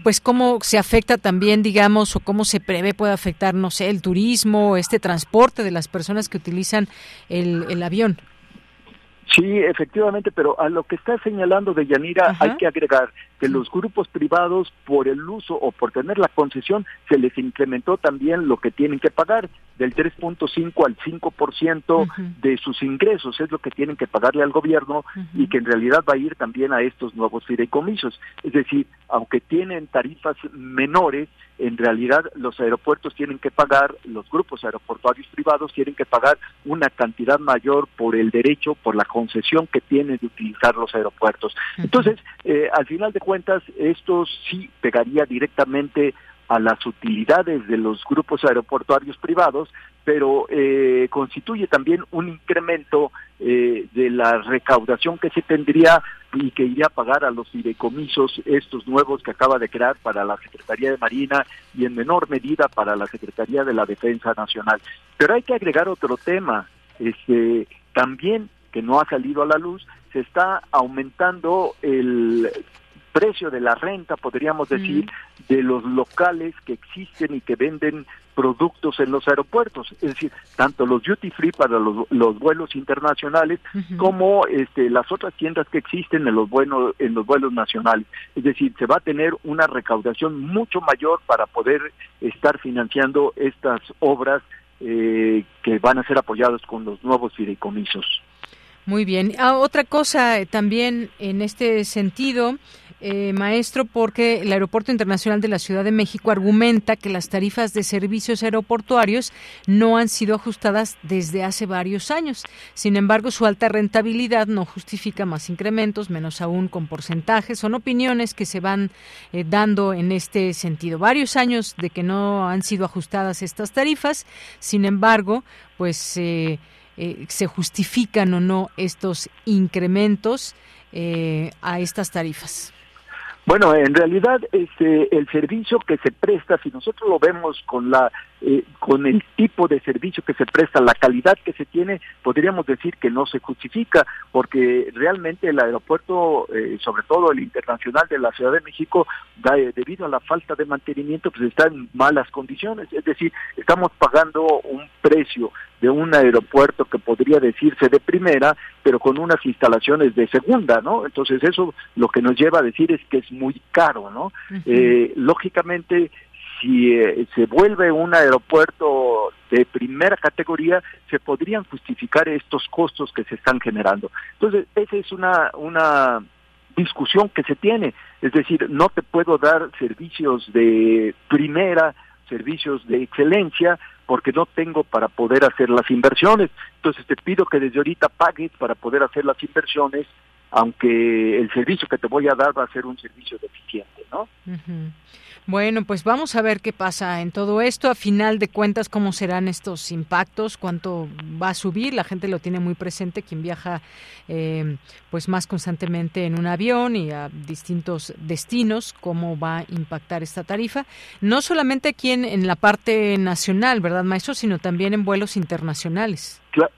pues cómo se afecta también, digamos, o cómo se prevé puede afectar, no sé, el turismo, este transporte de las personas que utilizan el, el avión. Sí, efectivamente, pero a lo que está señalando de Yanira hay que agregar que los grupos privados por el uso o por tener la concesión se les incrementó también lo que tienen que pagar del 3.5 al 5% de sus ingresos es lo que tienen que pagarle al gobierno y que en realidad va a ir también a estos nuevos fideicomisos. Es decir, aunque tienen tarifas menores, en realidad los aeropuertos tienen que pagar, los grupos aeroportuarios privados tienen que pagar una cantidad mayor por el derecho, por la concesión que tienen de utilizar los aeropuertos. Entonces, eh, al final de cuentas, esto sí pegaría directamente a las utilidades de los grupos aeroportuarios privados, pero eh, constituye también un incremento eh, de la recaudación que se tendría y que iría a pagar a los fideicomisos estos nuevos que acaba de crear para la Secretaría de Marina y en menor medida para la Secretaría de la Defensa Nacional. Pero hay que agregar otro tema, este, también que no ha salido a la luz, se está aumentando el precio de la renta, podríamos decir, de los locales que existen y que venden productos en los aeropuertos, es decir, tanto los duty free para los, vuelos internacionales como este, las otras tiendas que existen en los buenos en los vuelos nacionales. Es decir, se va a tener una recaudación mucho mayor para poder estar financiando estas obras eh, que van a ser apoyadas con los nuevos fideicomisos. Muy bien. Ah, otra cosa eh, también en este sentido eh, maestro, porque el Aeropuerto Internacional de la Ciudad de México argumenta que las tarifas de servicios aeroportuarios no han sido ajustadas desde hace varios años. Sin embargo, su alta rentabilidad no justifica más incrementos, menos aún con porcentajes. Son opiniones que se van eh, dando en este sentido. Varios años de que no han sido ajustadas estas tarifas. Sin embargo, pues eh, se justifican o no estos incrementos a estas tarifas. Bueno, en realidad este, el servicio que se presta, si nosotros lo vemos con la eh, con el tipo de servicio que se presta, la calidad que se tiene, podríamos decir que no se justifica, porque realmente el aeropuerto, eh, sobre todo el internacional de la Ciudad de México, da, eh, debido a la falta de mantenimiento, pues está en malas condiciones. Es decir, estamos pagando un precio de un aeropuerto que podría decirse de primera, pero con unas instalaciones de segunda, ¿no? Entonces eso lo que nos lleva a decir es que es muy caro, ¿no? lógicamente si eh, se vuelve un aeropuerto de primera categoría, se podrían justificar estos costos que se están generando. Entonces, esa es una, una discusión que se tiene. Es decir, no te puedo dar servicios de primera, servicios de excelencia, porque no tengo para poder hacer las inversiones. Entonces te pido que desde ahorita pagues para poder hacer las inversiones aunque el servicio que te voy a dar va a ser un servicio deficiente, ¿no? Bueno, pues vamos a ver qué pasa en todo esto. A final de cuentas, cómo serán estos impactos, cuánto va a subir. La gente lo tiene muy presente, quien viaja eh, pues más constantemente en un avión y a distintos destinos, cómo va a impactar esta tarifa. No solamente aquí en, la parte nacional, ¿verdad, maestro? Sino también en vuelos internacionales. Claro,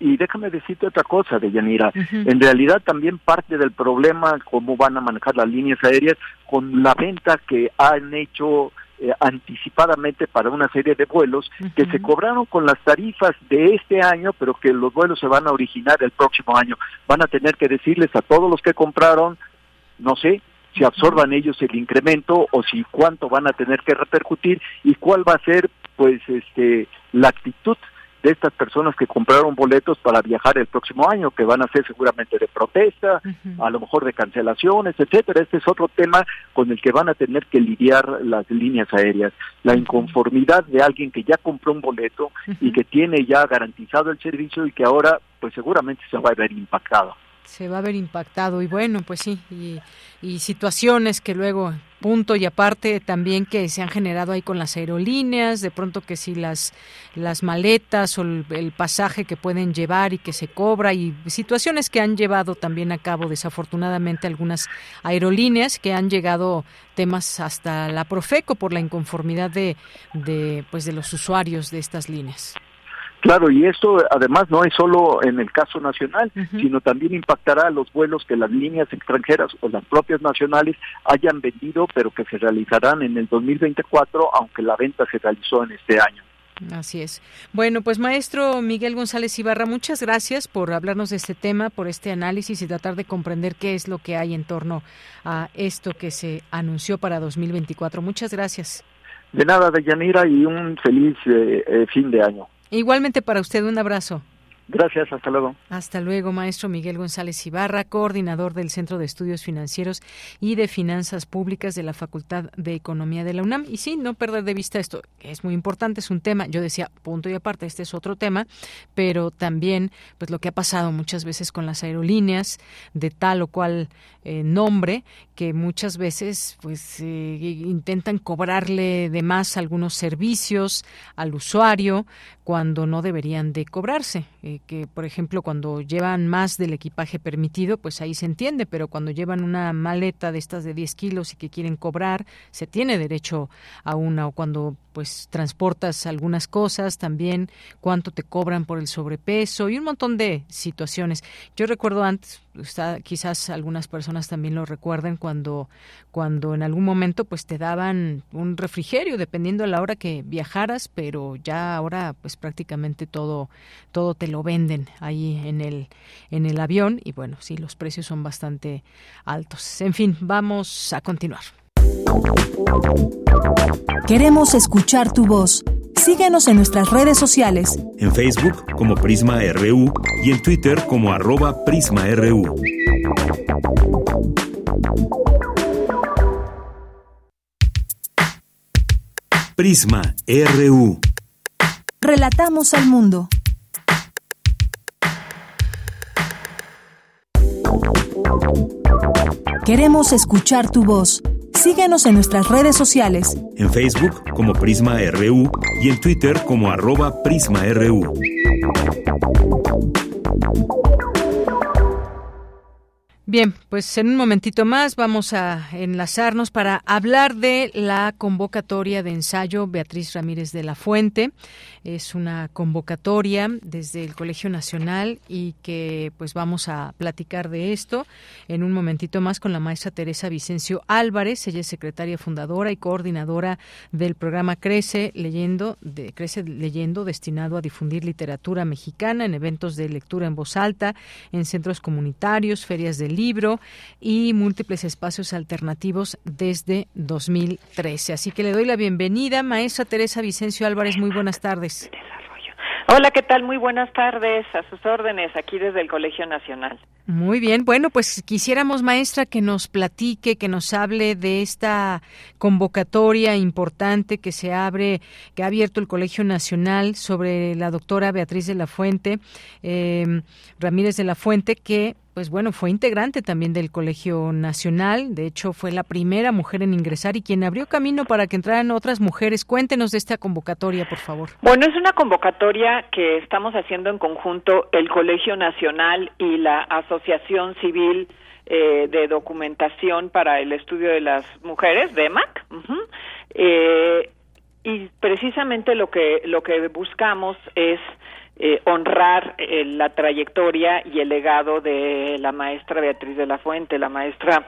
y déjame decirte otra cosa, Deyanira. En realidad también parte del problema, cómo van a manejar las líneas aéreas, con la venta que han hecho eh, anticipadamente para una serie de vuelos que se cobraron con las tarifas de este año, pero que los vuelos se van a originar el próximo año. Van a tener que decirles a todos los que compraron, no sé, si absorban ellos el incremento o si cuánto van a tener que repercutir y cuál va a ser pues este la actitud de estas personas que compraron boletos para viajar el próximo año, que van a ser seguramente de protesta, a lo mejor de cancelaciones, etcétera. Este es otro tema con el que van a tener que lidiar las líneas aéreas. La inconformidad de alguien que ya compró un boleto y que tiene ya garantizado el servicio y que ahora pues seguramente se va a ver impactado se va a ver impactado. Y bueno pues sí y, y, situaciones que luego punto y aparte también que se han generado ahí con las aerolíneas de pronto que si las las maletas o el, pasaje que pueden llevar y que se cobra y situaciones que han llevado también a cabo desafortunadamente algunas aerolíneas que han llegado temas hasta la Profeco por la inconformidad de, de pues de los usuarios de estas líneas Claro, y esto además no es solo en el caso nacional, sino también impactará a los vuelos que las líneas extranjeras o las propias nacionales hayan vendido, pero que se realizarán en el 2024, aunque la venta se realizó en este año. Así es. Bueno, pues maestro Miguel González Ibarra, muchas gracias por hablarnos de este tema, por este análisis y tratar de comprender qué es lo que hay en torno a esto que se anunció para 2024. Muchas gracias. De nada, Deyanira, y un feliz eh, eh, fin de año. Igualmente para usted, un abrazo. Gracias, hasta luego. Hasta luego, maestro Miguel González Ibarra, coordinador del Centro de Estudios Financieros y de Finanzas Públicas de la Facultad de Economía de la UNAM. Y sí, no perder de vista esto, es muy importante, es un tema, yo decía, punto y aparte, este es otro tema, pero también pues lo que ha pasado muchas veces con las aerolíneas de tal o cual eh, nombre, que muchas veces pues eh, intentan cobrarle de más algunos servicios al usuario cuando no deberían de cobrarse. Eh, que, por ejemplo, cuando llevan más del equipaje permitido, pues ahí se entiende, pero cuando llevan una maleta de estas de 10 kilos y que quieren cobrar, se tiene derecho a una, o cuando pues transportas algunas cosas también, cuánto te cobran por el sobrepeso y un montón de situaciones. Yo recuerdo antes, quizás algunas personas también lo recuerden cuando, cuando en algún momento pues te daban un refrigerio dependiendo de la hora que viajaras, pero ya ahora pues prácticamente todo, todo te lo venden ahí en el, en el avión y bueno, sí, los precios son bastante altos. En fin, vamos a continuar. Queremos escuchar tu voz. Síguenos en nuestras redes sociales. En Facebook como Prisma RU y en Twitter como arroba PrismaRU. Prisma RU. Relatamos al mundo. Queremos escuchar tu voz. Síguenos en nuestras redes sociales. En Facebook como Prisma RU y en Twitter como arroba PrismaRU. Bien, pues en un momentito más vamos a enlazarnos para hablar de la convocatoria de ensayo Beatriz Ramírez de la Fuente. Es una convocatoria desde el Colegio Nacional y que pues vamos a platicar de esto en un momentito más con la maestra Teresa Vicencio Álvarez. Ella es secretaria fundadora y coordinadora del programa Crece Leyendo, de Crece Leyendo destinado a difundir literatura mexicana en eventos de lectura en voz alta, en centros comunitarios, ferias de libro y múltiples espacios alternativos desde 2013. Así que le doy la bienvenida, maestra Teresa Vicencio Álvarez. Muy buenas tardes. Hola, ¿qué tal? Muy buenas tardes. A sus órdenes, aquí desde el Colegio Nacional. Muy bien, bueno, pues quisiéramos, maestra, que nos platique, que nos hable de esta convocatoria importante que se abre, que ha abierto el Colegio Nacional sobre la doctora Beatriz de la Fuente, eh, Ramírez de la Fuente, que pues bueno, fue integrante también del Colegio Nacional, de hecho fue la primera mujer en ingresar y quien abrió camino para que entraran otras mujeres. Cuéntenos de esta convocatoria, por favor. Bueno, es una convocatoria que estamos haciendo en conjunto el Colegio Nacional y la Asociación Civil eh, de Documentación para el Estudio de las Mujeres, DEMAC. eh, y precisamente lo que, lo que buscamos es eh, honrar eh, la trayectoria y el legado de la maestra Beatriz de la Fuente. La maestra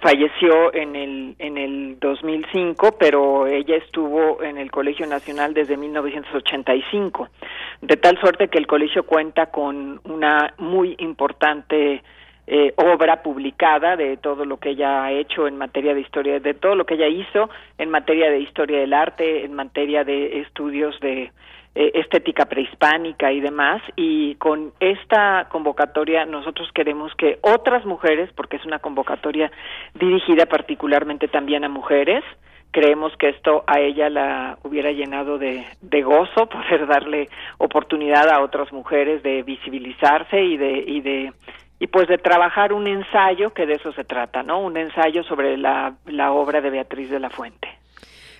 falleció en el en el 2005, pero ella estuvo en el Colegio Nacional desde 1985, de tal suerte que el colegio cuenta con una muy importante eh, obra publicada de todo lo que ella ha hecho en materia de historia, de todo lo que ella hizo en materia de historia del arte, en materia de estudios de eh, estética prehispánica y demás. Y con esta convocatoria nosotros queremos que otras mujeres, porque es una convocatoria dirigida particularmente también a mujeres, creemos que esto a ella la hubiera llenado de, de gozo poder darle oportunidad a otras mujeres de visibilizarse y de y de y pues de trabajar un ensayo que de eso se trata, ¿no? Un ensayo sobre la, la obra de Beatriz de la Fuente.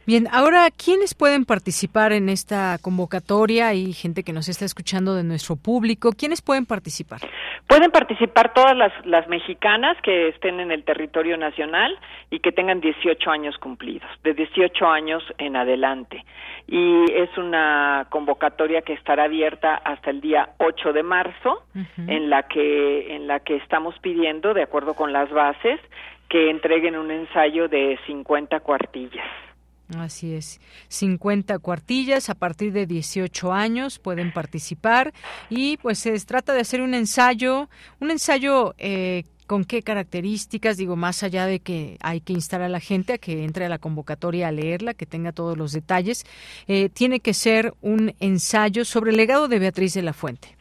Bien, ahora, ¿quiénes pueden participar en esta convocatoria? Hay gente que nos está escuchando de nuestro público. ¿Quiénes pueden participar? Pueden participar todas las, las mexicanas que estén en el territorio nacional y que tengan 18 años cumplidos, de 18 años en adelante. Y es una convocatoria que estará abierta hasta el día 8 de marzo, en la que en la que estamos pidiendo, de acuerdo con las bases, que entreguen un ensayo de 50 cuartillas. Así es, 50 cuartillas a partir de 18 años pueden participar y pues se trata de hacer un ensayo, un ensayo eh, con qué características, digo, más allá de que hay que instar a la gente a que entre a la convocatoria a leerla, que tenga todos los detalles, eh, tiene que ser un ensayo sobre el legado de Beatriz de la Fuente.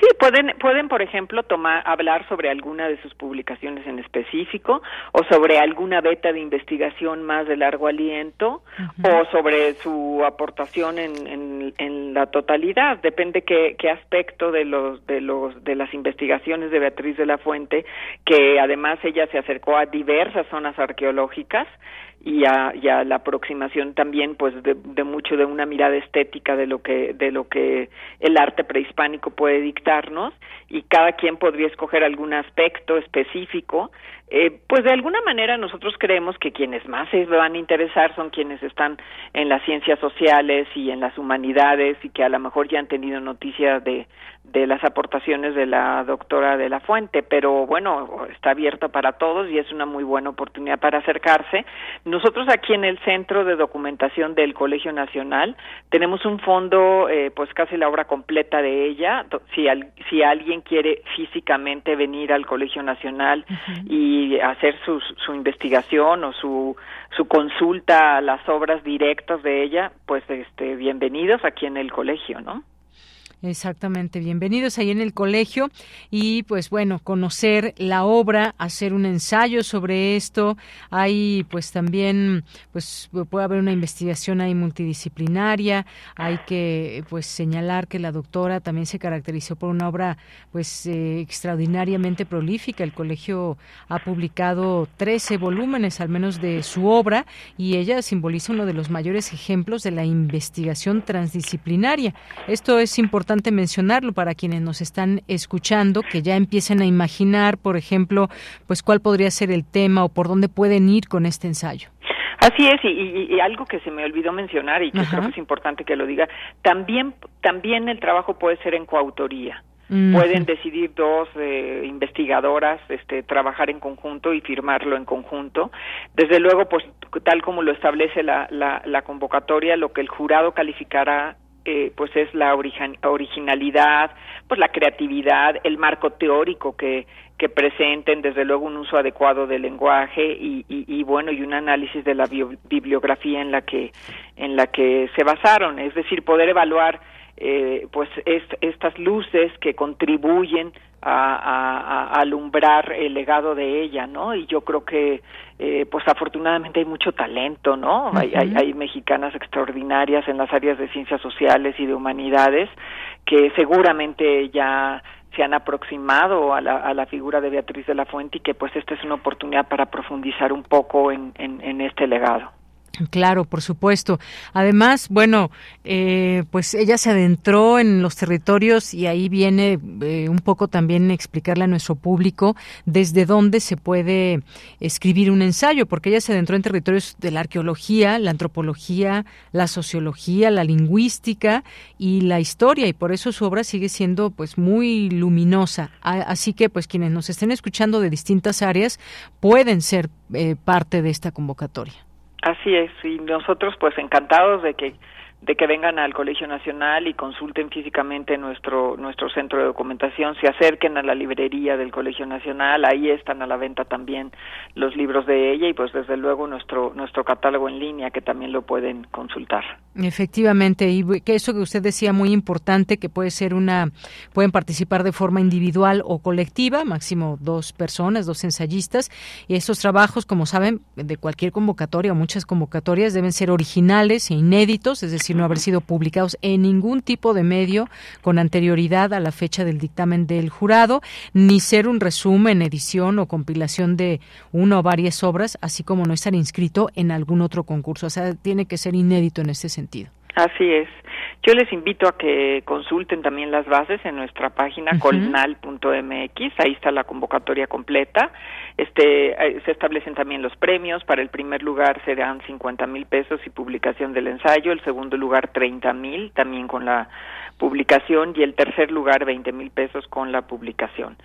Sí, pueden, pueden, por ejemplo, tomar, hablar sobre alguna de sus publicaciones en específico o sobre alguna beta de investigación más de largo aliento o sobre su aportación en, en, en la totalidad. Depende qué, qué aspecto de los, de los, de las investigaciones de Beatriz de la Fuente, que además ella se acercó a diversas zonas arqueológicas y a, y a la aproximación también pues de, de, mucho de una mirada estética de lo que de lo que el arte prehispánico puede dictarnos y cada quien podría escoger algún aspecto específico eh, pues de alguna manera nosotros creemos que quienes más se van a interesar son quienes están en las ciencias sociales y en las humanidades y que a lo mejor ya han tenido noticias de, de las aportaciones de la doctora de la Fuente, pero bueno, está abierto para todos y es una muy buena oportunidad para acercarse. Nosotros aquí en el Centro de Documentación del Colegio Nacional tenemos un fondo, eh, pues casi la obra completa de ella. Si, al, si alguien quiere físicamente venir al Colegio Nacional uh -huh. y hacer su, su investigación o su, su consulta a las obras directas de ella, pues este, bienvenidos aquí en el colegio, ¿no? Exactamente, bienvenidos ahí en el colegio y pues bueno, conocer la obra, hacer un ensayo sobre esto. Hay pues también pues puede haber una investigación ahí multidisciplinaria, hay que pues señalar que la doctora también se caracterizó por una obra pues eh, extraordinariamente prolífica. El colegio ha publicado 13 volúmenes al menos de su obra y ella simboliza uno de los mayores ejemplos de la investigación transdisciplinaria. Esto es importante importante mencionarlo para quienes nos están escuchando, que ya empiecen a imaginar, por ejemplo, pues cuál podría ser el tema o por dónde pueden ir con este ensayo. Así es, y, y, y, algo que se me olvidó mencionar y que Ajá. creo que es importante que lo diga, también, también el trabajo puede ser en coautoría. -huh. Pueden decidir dos eh, investigadoras este, trabajar en conjunto y firmarlo en conjunto. Desde luego, pues tal como lo establece la, la, la convocatoria, lo que el jurado calificará eh, pues es la originalidad, pues la creatividad, el marco teórico que, que presenten, desde luego un uso adecuado del lenguaje y, y, bueno y un análisis de la bibliografía en la que en la que se basaron, es decir, poder evaluar eh, pues estas luces que contribuyen a, alumbrar el legado de ella, ¿no? Y yo creo que, eh, pues afortunadamente hay mucho talento, ¿no? hay, hay, mexicanas extraordinarias en las áreas de ciencias sociales y de humanidades que seguramente ya se han aproximado a la, a la figura de Beatriz de la Fuente y que pues esta es una oportunidad para profundizar un poco en, en este legado. Claro, por supuesto. Además, bueno, eh, pues ella se adentró en los territorios y ahí viene eh, un poco también explicarle a nuestro público desde dónde se puede escribir un ensayo, porque ella se adentró en territorios de la arqueología, la antropología, la sociología, la lingüística y la historia, y por eso su obra sigue siendo pues muy luminosa. Así que pues quienes nos estén escuchando de distintas áreas pueden ser eh, parte de esta convocatoria. Así es, y nosotros pues encantados de que de que vengan al Colegio Nacional y consulten físicamente nuestro nuestro centro de documentación, se acerquen a la librería del Colegio Nacional, ahí están a la venta también los libros de ella y pues desde luego nuestro nuestro catálogo en línea que también lo pueden consultar. Efectivamente, y que eso que usted decía muy importante que puede ser una pueden participar de forma individual o colectiva, máximo dos personas, dos ensayistas, y estos trabajos, como saben, de cualquier convocatoria o muchas convocatorias deben ser originales e inéditos, es decir, no haber sido publicados en ningún tipo de medio con anterioridad a la fecha del dictamen del jurado, ni ser un resumen, edición o compilación de una o varias obras, así como no estar inscrito en algún otro concurso. O sea, tiene que ser inédito en ese sentido. Así es. Yo les invito a que consulten también las bases en nuestra página colnal.mx, ahí está la convocatoria completa. Este, eh, se establecen también los premios, para el primer lugar serán 50 mil pesos y publicación del ensayo, el segundo lugar 30 mil, también con la publicación, y el tercer lugar 20 mil pesos con la publicación.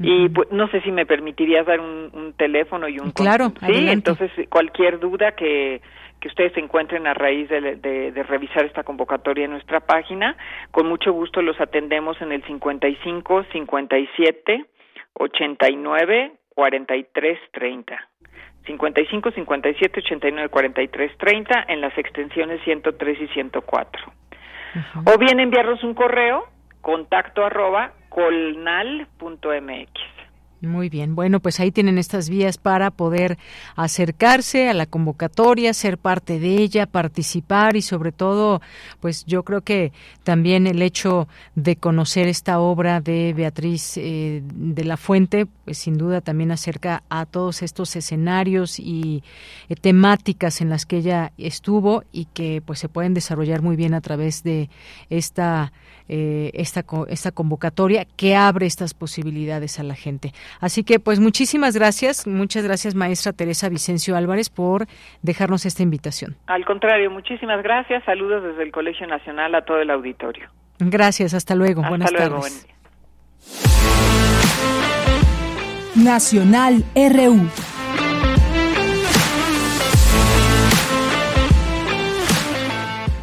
Y pues, no sé si me permitirías dar un, teléfono y un... Claro, sí, entonces cualquier duda que que ustedes se encuentren a raíz de, revisar esta convocatoria en nuestra página. Con mucho gusto los atendemos en el 55 57 89 43 30. 55 57 89 43 30 en las extensiones 103 y 104. O bien enviarnos un correo contacto arroba colnal.mx. Muy bien, bueno, pues ahí tienen estas vías para poder acercarse a la convocatoria, ser parte de ella, participar y sobre todo, pues yo creo que también el hecho de conocer esta obra de Beatriz eh, de la Fuente, pues sin duda también acerca a todos estos escenarios y eh, temáticas en las que ella estuvo y que pues se pueden desarrollar muy bien a través de esta eh, esta, esta convocatoria que abre estas posibilidades a la gente. Así que, pues, muchísimas gracias. Muchas gracias, maestra Teresa Vicencio Álvarez, por dejarnos esta invitación. Al contrario, muchísimas gracias. Saludos desde el Colegio Nacional a todo el auditorio. Gracias, hasta luego. Buenas tardes. Nacional RU.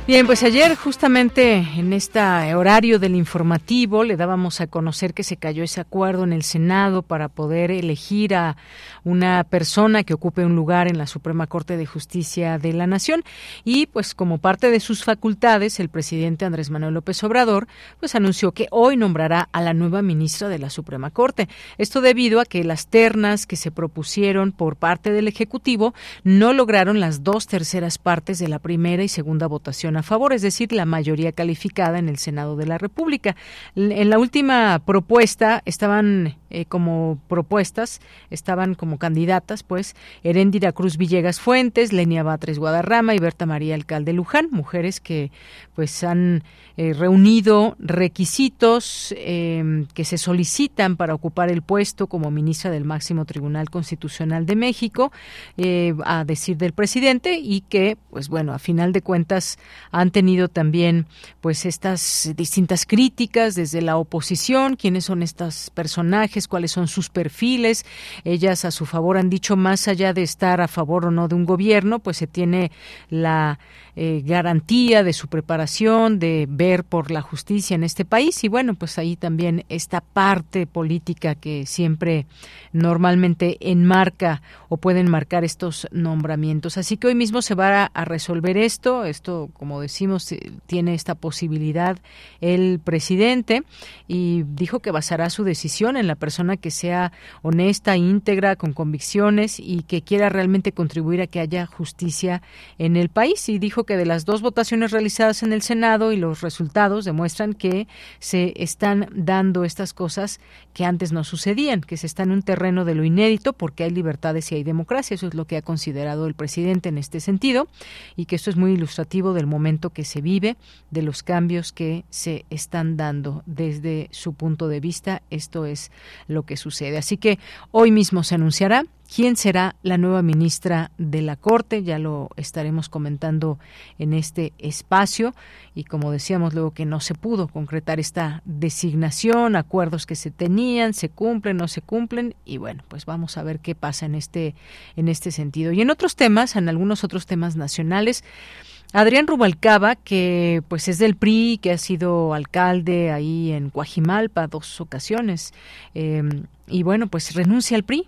Bien, pues ayer justamente en este horario del informativo le dábamos a conocer que se cayó ese acuerdo en el Senado para poder elegir a una persona que ocupe un lugar en la Suprema Corte de Justicia de la Nación y pues como parte de sus facultades el presidente Andrés Manuel López Obrador pues anunció que hoy nombrará a la nueva ministra de la Suprema Corte. Esto debido a que las ternas que se propusieron por parte del Ejecutivo no lograron las dos terceras partes de la primera y segunda votación a favor, es decir, la mayoría calificada en el Senado de la República. En la última propuesta estaban eh, como propuestas, estaban como candidatas, pues, Heréndira Cruz Villegas Fuentes, Lenia Batres Guadarrama y Berta María Alcalde Luján, mujeres que pues han eh, reunido requisitos em, que se solicitan para ocupar el puesto como ministra del máximo Tribunal Constitucional de México, eh, a decir del presidente, y que, pues bueno, a final de cuentas han tenido también pues estas distintas críticas desde la oposición, quiénes son estos personajes, cuáles son sus perfiles. Ellas a su favor han dicho más allá de estar a favor o no de un gobierno, pues se tiene la eh, garantía de su preparación, de ver por la justicia en este país y bueno, pues ahí también esta parte política que siempre normalmente enmarca o pueden marcar estos nombramientos. Así que hoy mismo se va a, resolver esto, esto como decimos eh, tiene esta posibilidad el presidente y dijo que basará su decisión en la persona que sea honesta, íntegra, con convicciones y que quiera realmente contribuir a que haya justicia en el país y dijo que de las dos votaciones realizadas en el Senado y los resultados demuestran que se están dando estas cosas que antes no sucedían, que se está en un terreno de lo inédito porque hay libertades y hay democracia. Eso es lo que ha considerado el presidente en este sentido y que esto es muy ilustrativo del momento que se vive, de los cambios que se están dando desde su punto de vista. Esto es lo que sucede. Así que hoy mismo se anunciará quién será la nueva ministra de la Corte, ya lo estaremos comentando en este espacio y como decíamos luego que no se pudo concretar esta designación, acuerdos que se tenían, se cumplen, no se cumplen y bueno, pues vamos a ver qué pasa en este en este sentido. Y en otros temas, en algunos otros temas nacionales, Adrián Rubalcaba, que pues es del PRI, que ha sido alcalde ahí en Coajimalpa dos ocasiones, eh, y bueno, pues renuncia al PRI,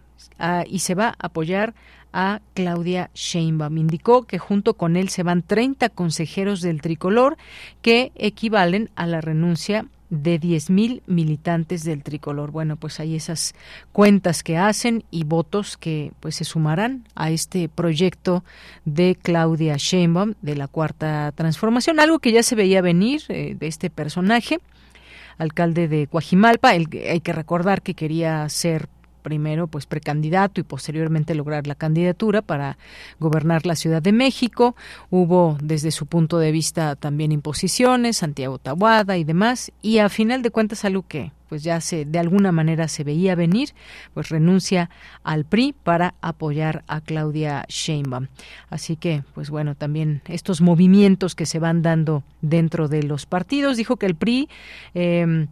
y se va a apoyar a Claudia Sheinbaum. Indicó que junto con él se van 30 consejeros del tricolor que equivalen a la renuncia de 10.000 militantes del tricolor. Bueno, pues hay esas cuentas que hacen y votos que pues se sumarán a este proyecto de Claudia Sheinbaum de la Cuarta Transformación, algo que ya se veía venir eh, de este personaje alcalde de Coajimalpa. hay que recordar que quería ser primero pues precandidato y posteriormente lograr la candidatura para gobernar la Ciudad de México. Hubo desde su punto de vista también imposiciones, Santiago Tabuada y demás, y a final de cuentas algo que pues ya se de alguna manera se veía venir, pues renuncia al PRI para apoyar a Claudia Sheinbaum. Así que, pues bueno, también estos movimientos que se van dando dentro de los partidos, dijo que el PRI eh,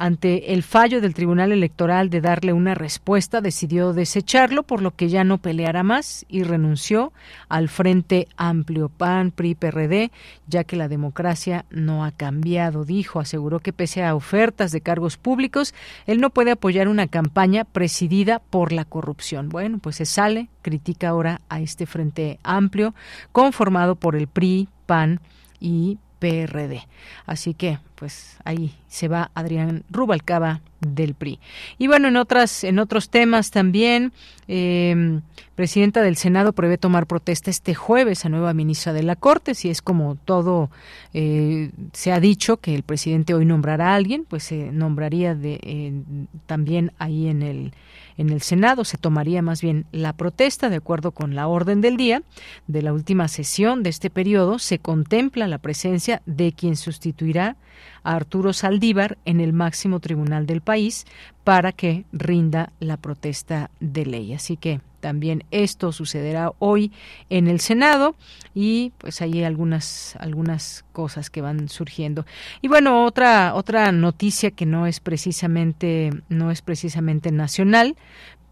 ante el fallo del Tribunal Electoral de darle una respuesta, decidió desecharlo, por lo que ya no peleará más y renunció al Frente Amplio PAN, PRI, PRD, ya que la democracia no ha cambiado, dijo. Aseguró que pese a ofertas de cargos públicos, él no puede apoyar una campaña presidida por la corrupción. Bueno, pues se sale, critica ahora a este Frente Amplio, conformado por el PRI, PAN y PRD. Así que, pues ahí se va Adrián Rubalcaba del PRI. Y bueno, en otras, en otros temas también, eh, presidenta del Senado prevé tomar protesta este jueves a nueva ministra de la Corte, si es como todo eh, se ha dicho que el presidente hoy nombrará a alguien, pues se nombraría de, también ahí en el en el Senado se tomaría más bien la protesta de acuerdo con la orden del día de la última sesión de este periodo se contempla la presencia de quien sustituirá a Arturo Saldívar en el máximo tribunal del país para que rinda la protesta de ley. Así que también esto sucederá hoy en el Senado y pues hay algunas algunas cosas que van surgiendo. Y bueno, otra otra noticia que no es precisamente no es precisamente nacional,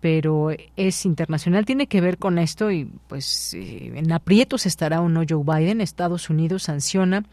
pero es internacional, tiene que ver con esto y pues eh, en aprietos estará o no Joe Biden. Estados Unidos sanciona,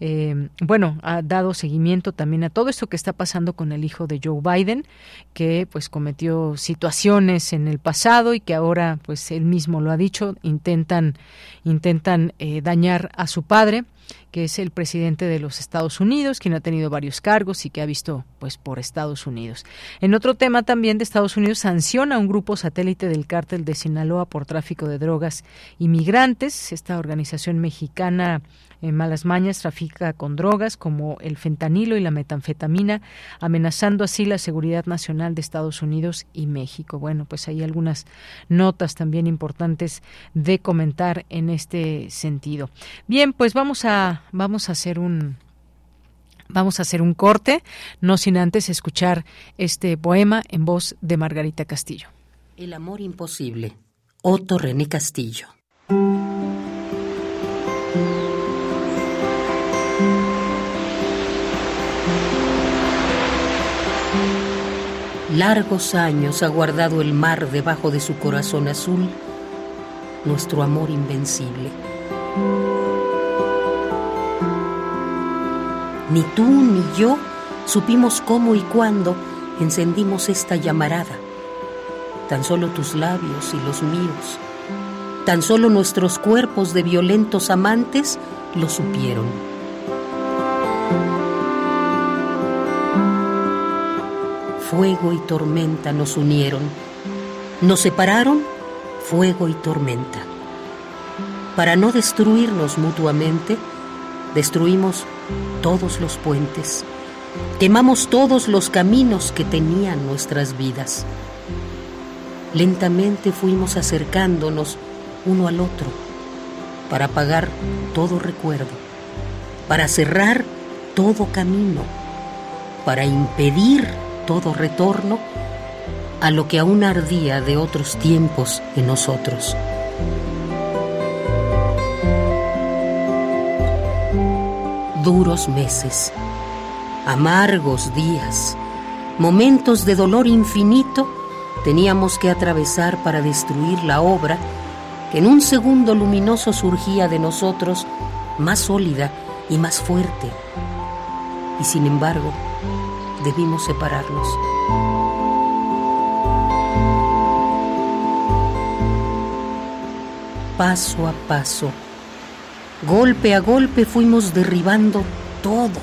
eh, bueno, ha dado seguimiento también a todo esto que está pasando con el hijo de Joe Biden, que pues cometió situaciones en el pasado y que ahora pues él mismo lo ha dicho, intentan, intentan eh, dañar a su padre que es el presidente de los Estados Unidos, quien ha tenido varios cargos y que ha visto pues por Estados Unidos. En otro tema también de Estados Unidos sanciona a un grupo satélite del cártel de Sinaloa por tráfico de drogas y migrantes. Esta organización mexicana en malas mañas trafica con drogas como el fentanilo y la metanfetamina, amenazando así la seguridad nacional de Estados Unidos y México. Bueno, pues hay algunas notas también importantes de comentar en este sentido. Bien, pues vamos a vamos a hacer un Vamos a hacer un corte, no sin antes escuchar este poema en voz de Margarita Castillo. El amor imposible. Otto René Castillo. Largos años ha guardado el mar debajo de su corazón azul, nuestro amor invencible. Ni tú ni yo supimos cómo y cuándo encendimos esta llamarada. Tan solo tus labios y los míos, tan solo nuestros cuerpos de violentos amantes lo supieron. Fuego y tormenta nos unieron. Nos separaron fuego y tormenta. Para no destruirnos mutuamente, destruimos todos los puentes, quemamos todos los caminos que tenían nuestras vidas. Lentamente fuimos acercándonos uno al otro para apagar todo recuerdo, para cerrar todo camino, para impedir todo retorno a lo que aún ardía de otros tiempos en nosotros. Duros meses, amargos días, momentos de dolor infinito teníamos que atravesar para destruir la obra que en un segundo luminoso surgía de nosotros más sólida y más fuerte. Y sin embargo, debimos separarnos. Paso a paso, golpe a golpe fuimos derribando todo,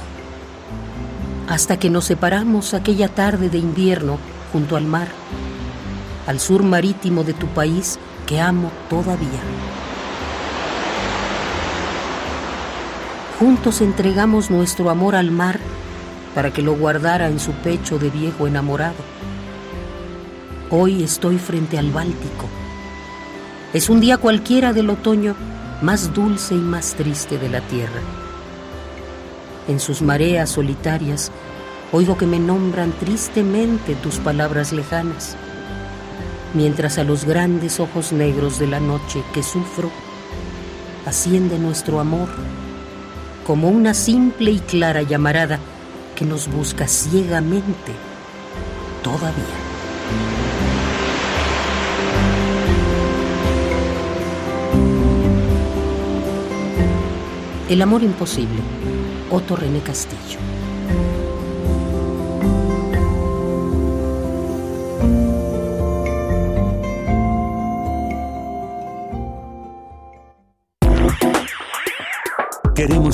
hasta que nos separamos aquella tarde de invierno junto al mar, al sur marítimo de tu país que amo todavía. Juntos entregamos nuestro amor al mar para que lo guardara en su pecho de viejo enamorado. Hoy estoy frente al Báltico. Es un día cualquiera del otoño más dulce y más triste de la tierra. En sus mareas solitarias oigo que me nombran tristemente tus palabras lejanas, mientras a los grandes ojos negros de la noche que sufro asciende nuestro amor como una simple y clara llamarada que nos busca ciegamente todavía. El amor imposible, Otto René Castillo.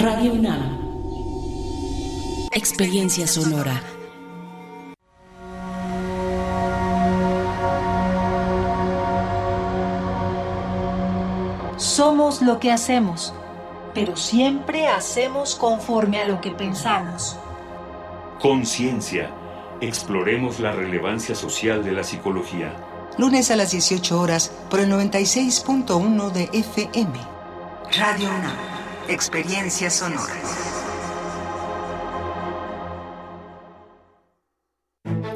Radio UNAM. Experiencia sonora. Somos lo que hacemos, pero siempre hacemos conforme a lo que pensamos. Conciencia. Exploremos la relevancia social de la psicología. Lunes a las 18 horas por el 96.1 de FM. Radio UNAM. Experiencia sonora.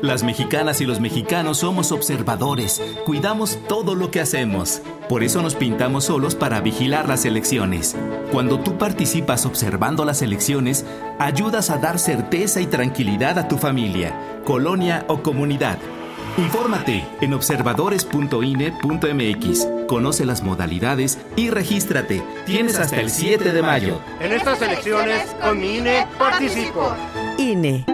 Las mexicanas y los mexicanos somos observadores, cuidamos todo lo que hacemos. Por eso nos pintamos solos para vigilar las elecciones. Cuando tú participas observando las elecciones, ayudas a dar certeza y tranquilidad a tu familia, colonia o comunidad. Infórmate en observadores.ine.mx. Conoce las modalidades y regístrate. Tienes hasta el 7 de mayo. En estas elecciones, con mi INE, participo. INE.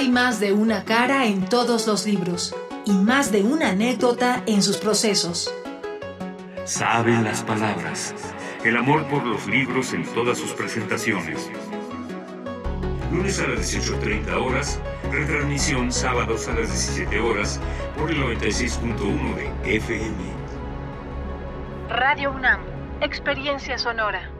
Hay más de una cara en todos los libros y más de una anécdota en sus procesos. Saben las palabras. El amor por los libros en todas sus presentaciones. Lunes a las 18.30 horas, retransmisión sábados a las 17 horas por el 96.1 de FM. Radio UNAM, experiencia sonora.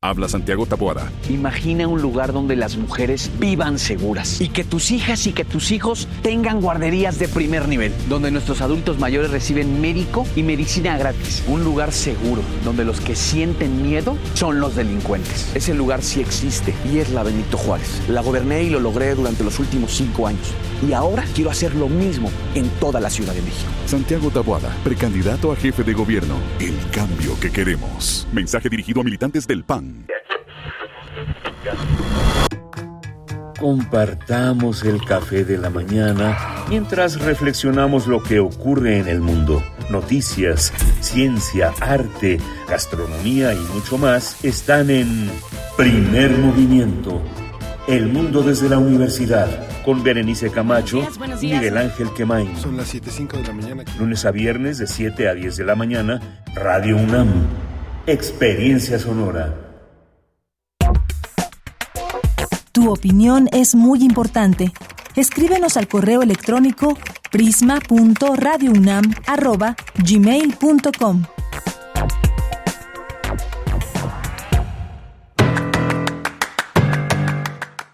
Habla Santiago Taboada. Imagina un lugar donde las mujeres vivan seguras y que tus hijas y que tus hijos tengan guarderías de primer nivel, donde nuestros adultos mayores reciben médico y medicina gratis. Un lugar seguro, donde los que sienten miedo son los delincuentes. Ese lugar sí existe y es la Benito Juárez. La goberné y lo logré durante los últimos cinco años. Y ahora quiero hacer lo mismo en toda la Ciudad de México. Santiago Taboada, precandidato a jefe de gobierno. El cambio que queremos. Mensaje dirigido a militantes del PAN. Compartamos el café de la mañana mientras reflexionamos lo que ocurre en el mundo. Noticias, ciencia, arte, gastronomía y mucho más están en Primer Movimiento el mundo desde la universidad, con Berenice Camacho y Miguel Ángel Quemain. Son las 7.05 de la mañana. Lunes a viernes de 7 a 10 de la mañana, Radio UNAM. Experiencia sonora. Tu opinión es muy importante. Escríbenos al correo electrónico prisma.radiounam@gmail.com.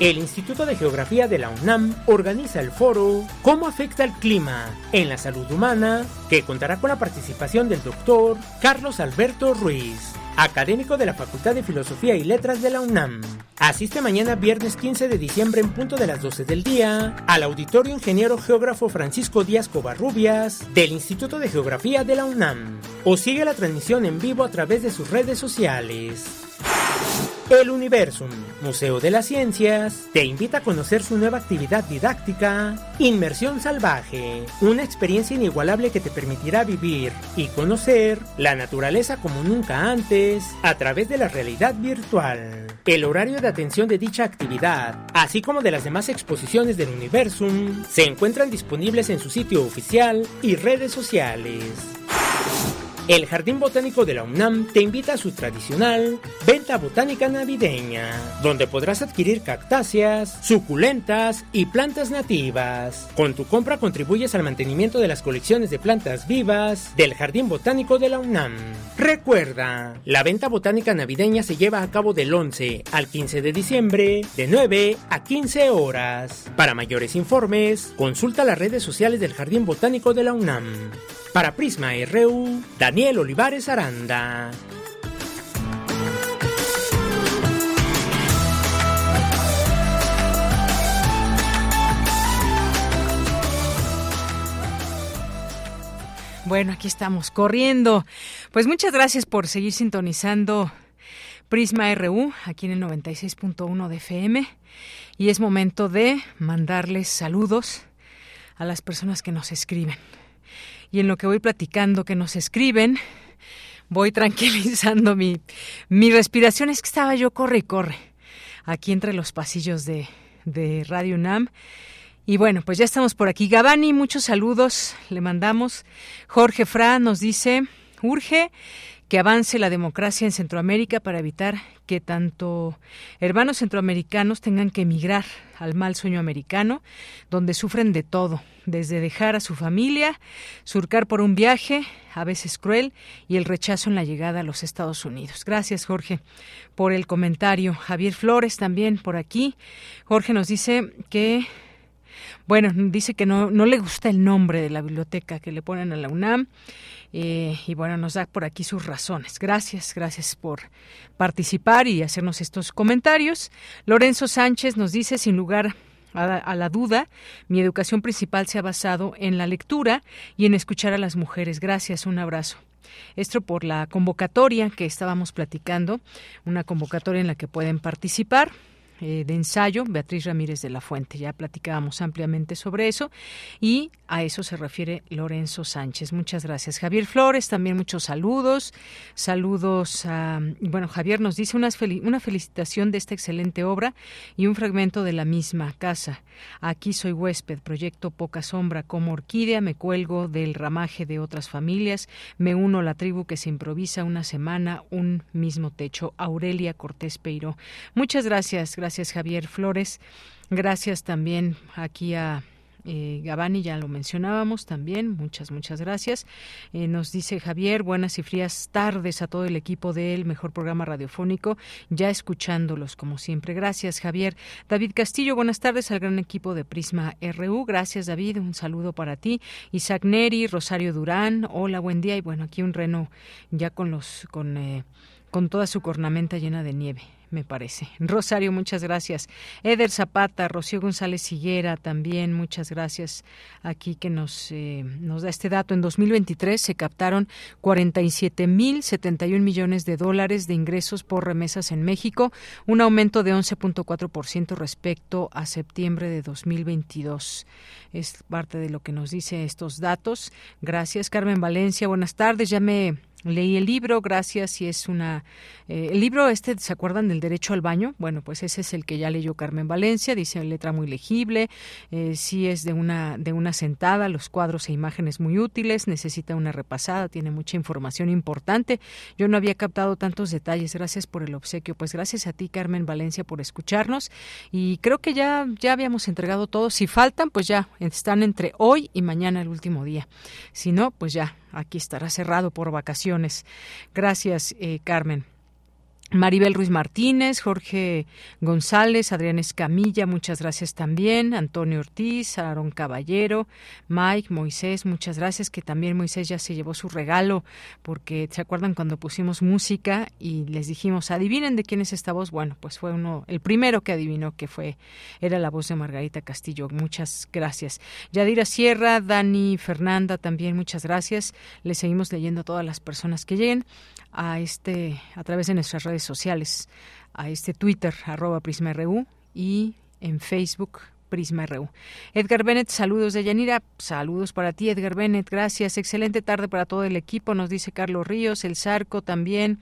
El Instituto de Geografía de la UNAM organiza el foro ¿Cómo afecta el clima en la salud humana? que contará con la participación del doctor Carlos Alberto Ruiz académico de la Facultad de Filosofía y Letras de la UNAM. Asiste mañana viernes 15 de diciembre en punto de las 12 del día al Auditorio Ingeniero Geógrafo Francisco Díaz Covarrubias del Instituto de Geografía de la UNAM o sigue la transmisión en vivo a través de sus redes sociales. El Universum, Museo de las Ciencias, te invita a conocer su nueva actividad didáctica, Inmersión Salvaje, una experiencia inigualable que te permitirá vivir y conocer la naturaleza como nunca antes a través de la realidad virtual. El horario de atención de dicha actividad, así como de las demás exposiciones del Universum, se encuentran disponibles en su sitio oficial y redes sociales. El Jardín Botánico de la UNAM te invita a su tradicional venta botánica navideña, donde podrás adquirir cactáceas, suculentas y plantas nativas. Con tu compra contribuyes al mantenimiento de las colecciones de plantas vivas del Jardín Botánico de la UNAM. Recuerda, la venta botánica navideña se lleva a cabo del 11 al 15 de diciembre, de 9 a 15 horas. Para mayores informes, consulta las redes sociales del Jardín Botánico de la UNAM. Para Prisma RU, Daniel Olivares Aranda. Bueno, aquí estamos corriendo. Pues muchas gracias por seguir sintonizando Prisma RU aquí en el 96.1 de FM. Y es momento de mandarles saludos a las personas que nos escriben. Y en lo que voy platicando que nos escriben, voy tranquilizando mi, mi respiración. Es que estaba yo corre y corre aquí entre los pasillos de, de Radio UNAM. Y bueno, pues ya estamos por aquí. Gabani, muchos saludos le mandamos. Jorge Fra nos dice, urge que avance la democracia en Centroamérica para evitar que tanto hermanos centroamericanos tengan que emigrar al mal sueño americano, donde sufren de todo, desde dejar a su familia, surcar por un viaje, a veces cruel, y el rechazo en la llegada a los Estados Unidos. Gracias, Jorge, por el comentario. Javier Flores también por aquí. Jorge nos dice que Bueno, dice que no, no le gusta el nombre de la biblioteca que le ponen a la UNAM. Eh, y bueno, nos da por aquí sus razones. Gracias, gracias por participar y hacernos estos comentarios. Lorenzo Sánchez nos dice, sin lugar a la, duda, mi educación principal se ha basado en la lectura y en escuchar a las mujeres. Gracias, un abrazo. Esto por la convocatoria que estábamos platicando, una convocatoria en la que pueden participar. Eh, de ensayo, Beatriz Ramírez de la Fuente. Ya platicábamos ampliamente sobre eso y a eso se refiere Lorenzo Sánchez. Muchas gracias. Javier Flores, también muchos saludos. Saludos a, bueno, Javier nos dice una, una felicitación de esta excelente obra y un fragmento de la misma casa. Aquí soy huésped, proyecto Poca Sombra como orquídea, me cuelgo del ramaje de otras familias, me uno a la tribu que se improvisa una semana, un mismo techo. Aurelia Cortés Peiro. Muchas gracias, gracias Gracias, Javier Flores. Gracias también aquí a eh, Gabani, ya lo mencionábamos también. Muchas, muchas gracias. Eh, nos dice Javier, buenas y frías tardes a todo el equipo del mejor programa radiofónico, ya escuchándolos como siempre. Gracias, Javier. David Castillo, buenas tardes al gran equipo de Prisma RU. Gracias, David. Un saludo para ti. Isaac Neri, Rosario Durán, hola, buen día. Y bueno, aquí un reno ya con los, con, eh, con toda su cornamenta llena de nieve me parece. Rosario, muchas gracias. Eder Zapata, Rocío González Higuera, también muchas gracias aquí que nos, eh, nos da este dato. En 2023 se captaron 47.071 millones de dólares de ingresos por remesas en México, un aumento de 11.4% respecto a septiembre de 2022. Es parte de lo que nos dice estos datos. Gracias, Carmen Valencia. Buenas tardes. Ya me Leí el libro, gracias, y es una... Eh, el libro este, ¿se acuerdan del derecho al baño? Bueno, pues ese es el que ya leyó Carmen Valencia, dice letra muy legible, eh, sí es de una, de una sentada, los cuadros e imágenes muy útiles, necesita una repasada, tiene mucha información importante. Yo no había captado tantos detalles, gracias por el obsequio. Pues gracias a ti, Carmen Valencia, por escucharnos, y creo que ya, ya habíamos entregado todo. Si faltan, pues ya están entre hoy y mañana el último día. Si no, pues ya aquí estará cerrado por vacaciones. Gracias, eh, Carmen. Maribel Ruiz Martínez, Jorge González, Adrián Escamilla, muchas gracias también, Antonio Ortiz, Aaron Caballero, Mike, Moisés, muchas gracias, que también Moisés ya se llevó su regalo, porque se acuerdan cuando pusimos música y les dijimos, adivinen de quién es esta voz, bueno, pues fue uno, el primero que adivinó que fue, era la voz de Margarita Castillo, muchas gracias. Yadira Sierra, Dani Fernanda, también muchas gracias, les seguimos leyendo a todas las personas que lleguen a este, a través de nuestras redes sociales, a este Twitter, arroba PrismaRU, y en Facebook, Prisma RU. Edgar Bennett, saludos de Yanira. Saludos para ti, Edgar Bennett. Gracias. Excelente tarde para todo el equipo, nos dice Carlos Ríos, el Sarco también.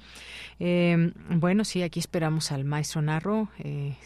Eh, bueno, sí, aquí esperamos al maestro Narro. Eh,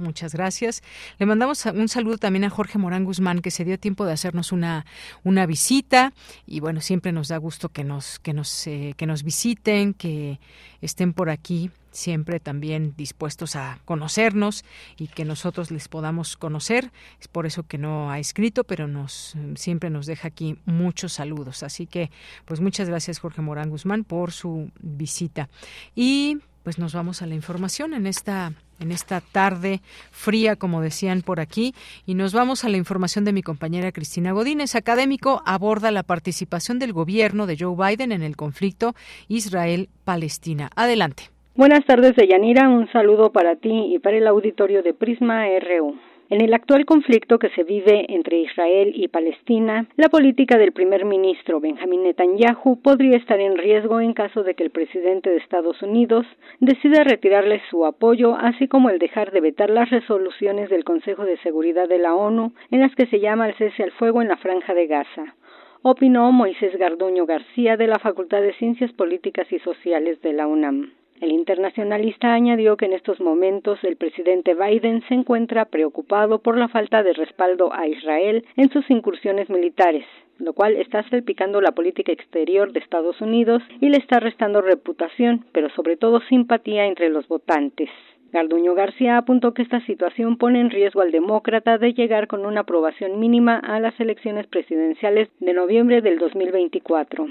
muchas gracias. Le mandamos un saludo también a Jorge Morán Guzmán, que se dio tiempo de hacernos una, una visita. Y bueno, siempre nos da gusto que nos, que nos, eh, que nos visiten, que estén por aquí siempre también dispuestos a conocernos y que nosotros les podamos conocer. Es por eso que no ha escrito, pero nos siempre nos deja aquí muchos saludos. Así que, pues muchas gracias Jorge Morán Guzmán por su visita. Y pues nos vamos a la información en esta en esta tarde fría, como decían por aquí, y nos vamos a la información de mi compañera Cristina Godínez. Académico aborda la participación del gobierno de Joe Biden en el conflicto Israel-Palestina. Adelante. Buenas tardes, Deyanira. Un saludo para ti y para el auditorio de Prisma RU. En el actual conflicto que se vive entre Israel y Palestina, la política del primer ministro Benjamin Netanyahu podría estar en riesgo en caso de que el presidente de Estados Unidos decida retirarle su apoyo, así como el dejar de vetar las resoluciones del Consejo de Seguridad de la ONU en las que se llama al cese al fuego en la franja de Gaza opinó Moisés Garduño García de la Facultad de Ciencias Políticas y Sociales de la UNAM. El internacionalista añadió que en estos momentos el presidente Biden se encuentra preocupado por la falta de respaldo a Israel en sus incursiones militares, lo cual está salpicando la política exterior de Estados Unidos y le está restando reputación, pero sobre todo simpatía entre los votantes. Garduño García apuntó que esta situación pone en riesgo al demócrata de llegar con una aprobación mínima a las elecciones presidenciales de noviembre del 2024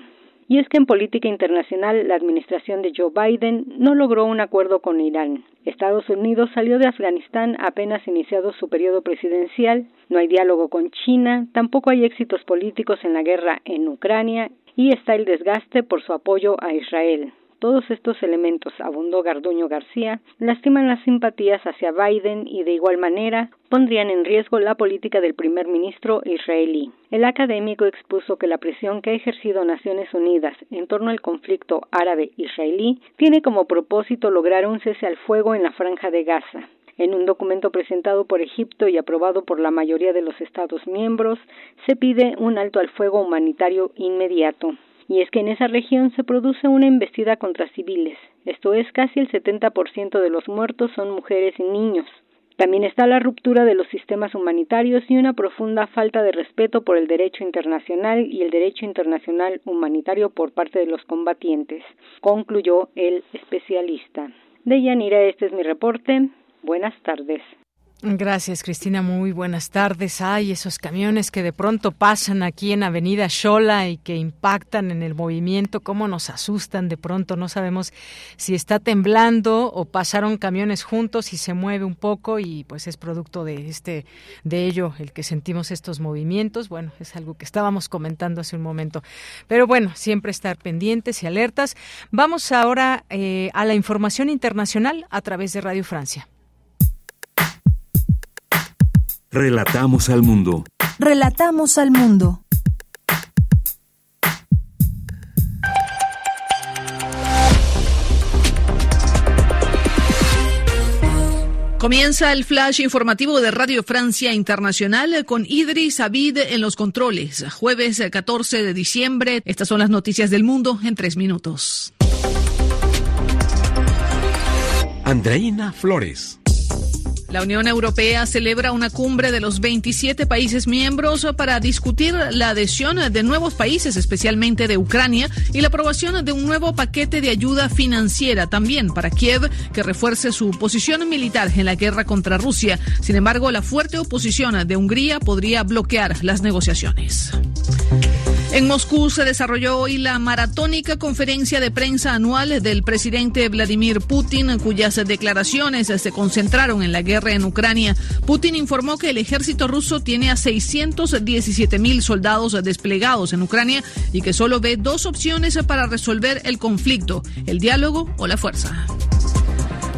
y es que en política internacional la administración de Joe Biden no logró un acuerdo con Irán. Estados Unidos salió de Afganistán apenas iniciado su periodo presidencial, no hay diálogo con China, tampoco hay éxitos políticos en la guerra en Ucrania y está el desgaste por su apoyo a Israel. Todos estos elementos, abundó Garduño García, lastiman las simpatías hacia Biden y de igual manera pondrían en riesgo la política del primer ministro israelí. El académico expuso que la presión que ha ejercido Naciones Unidas en torno al conflicto árabe-israelí tiene como propósito lograr un cese al fuego en la franja de Gaza. En un documento presentado por Egipto y aprobado por la mayoría de los Estados miembros, se pide un alto al fuego humanitario inmediato y es que en esa región se produce una embestida contra civiles, esto es casi el 70% de los muertos son mujeres y niños. También está la ruptura de los sistemas humanitarios y una profunda falta de respeto por el derecho internacional y el derecho internacional humanitario por parte de los combatientes, concluyó el especialista. De Yanira, este es mi reporte. Buenas tardes. Gracias, Cristina. Muy buenas tardes. Hay esos camiones que de pronto pasan aquí en Avenida Shola y que impactan en el movimiento, cómo nos asustan de pronto. No sabemos si está temblando o pasaron camiones juntos y se mueve un poco y pues es producto de este de ello el que sentimos estos movimientos. Bueno, es algo que estábamos comentando hace un momento. Pero bueno, siempre estar pendientes y alertas. Vamos ahora eh, a la información internacional a través de Radio Francia. Relatamos al mundo. Relatamos al mundo. Comienza el flash informativo de Radio Francia Internacional con Idris Abid en los controles. Jueves 14 de diciembre. Estas son las noticias del mundo en tres minutos. Andreina Flores. La Unión Europea celebra una cumbre de los 27 países miembros para discutir la adhesión de nuevos países, especialmente de Ucrania, y la aprobación de un nuevo paquete de ayuda financiera también para Kiev, que refuerce su posición militar en la guerra contra Rusia. Sin embargo, la fuerte oposición de Hungría podría bloquear las negociaciones. En Moscú se desarrolló hoy la maratónica conferencia de prensa anual del presidente Vladimir Putin, cuyas declaraciones se concentraron en la guerra en Ucrania. Putin informó que el ejército ruso tiene a 617 mil soldados desplegados en Ucrania y que solo ve dos opciones para resolver el conflicto, el diálogo o la fuerza.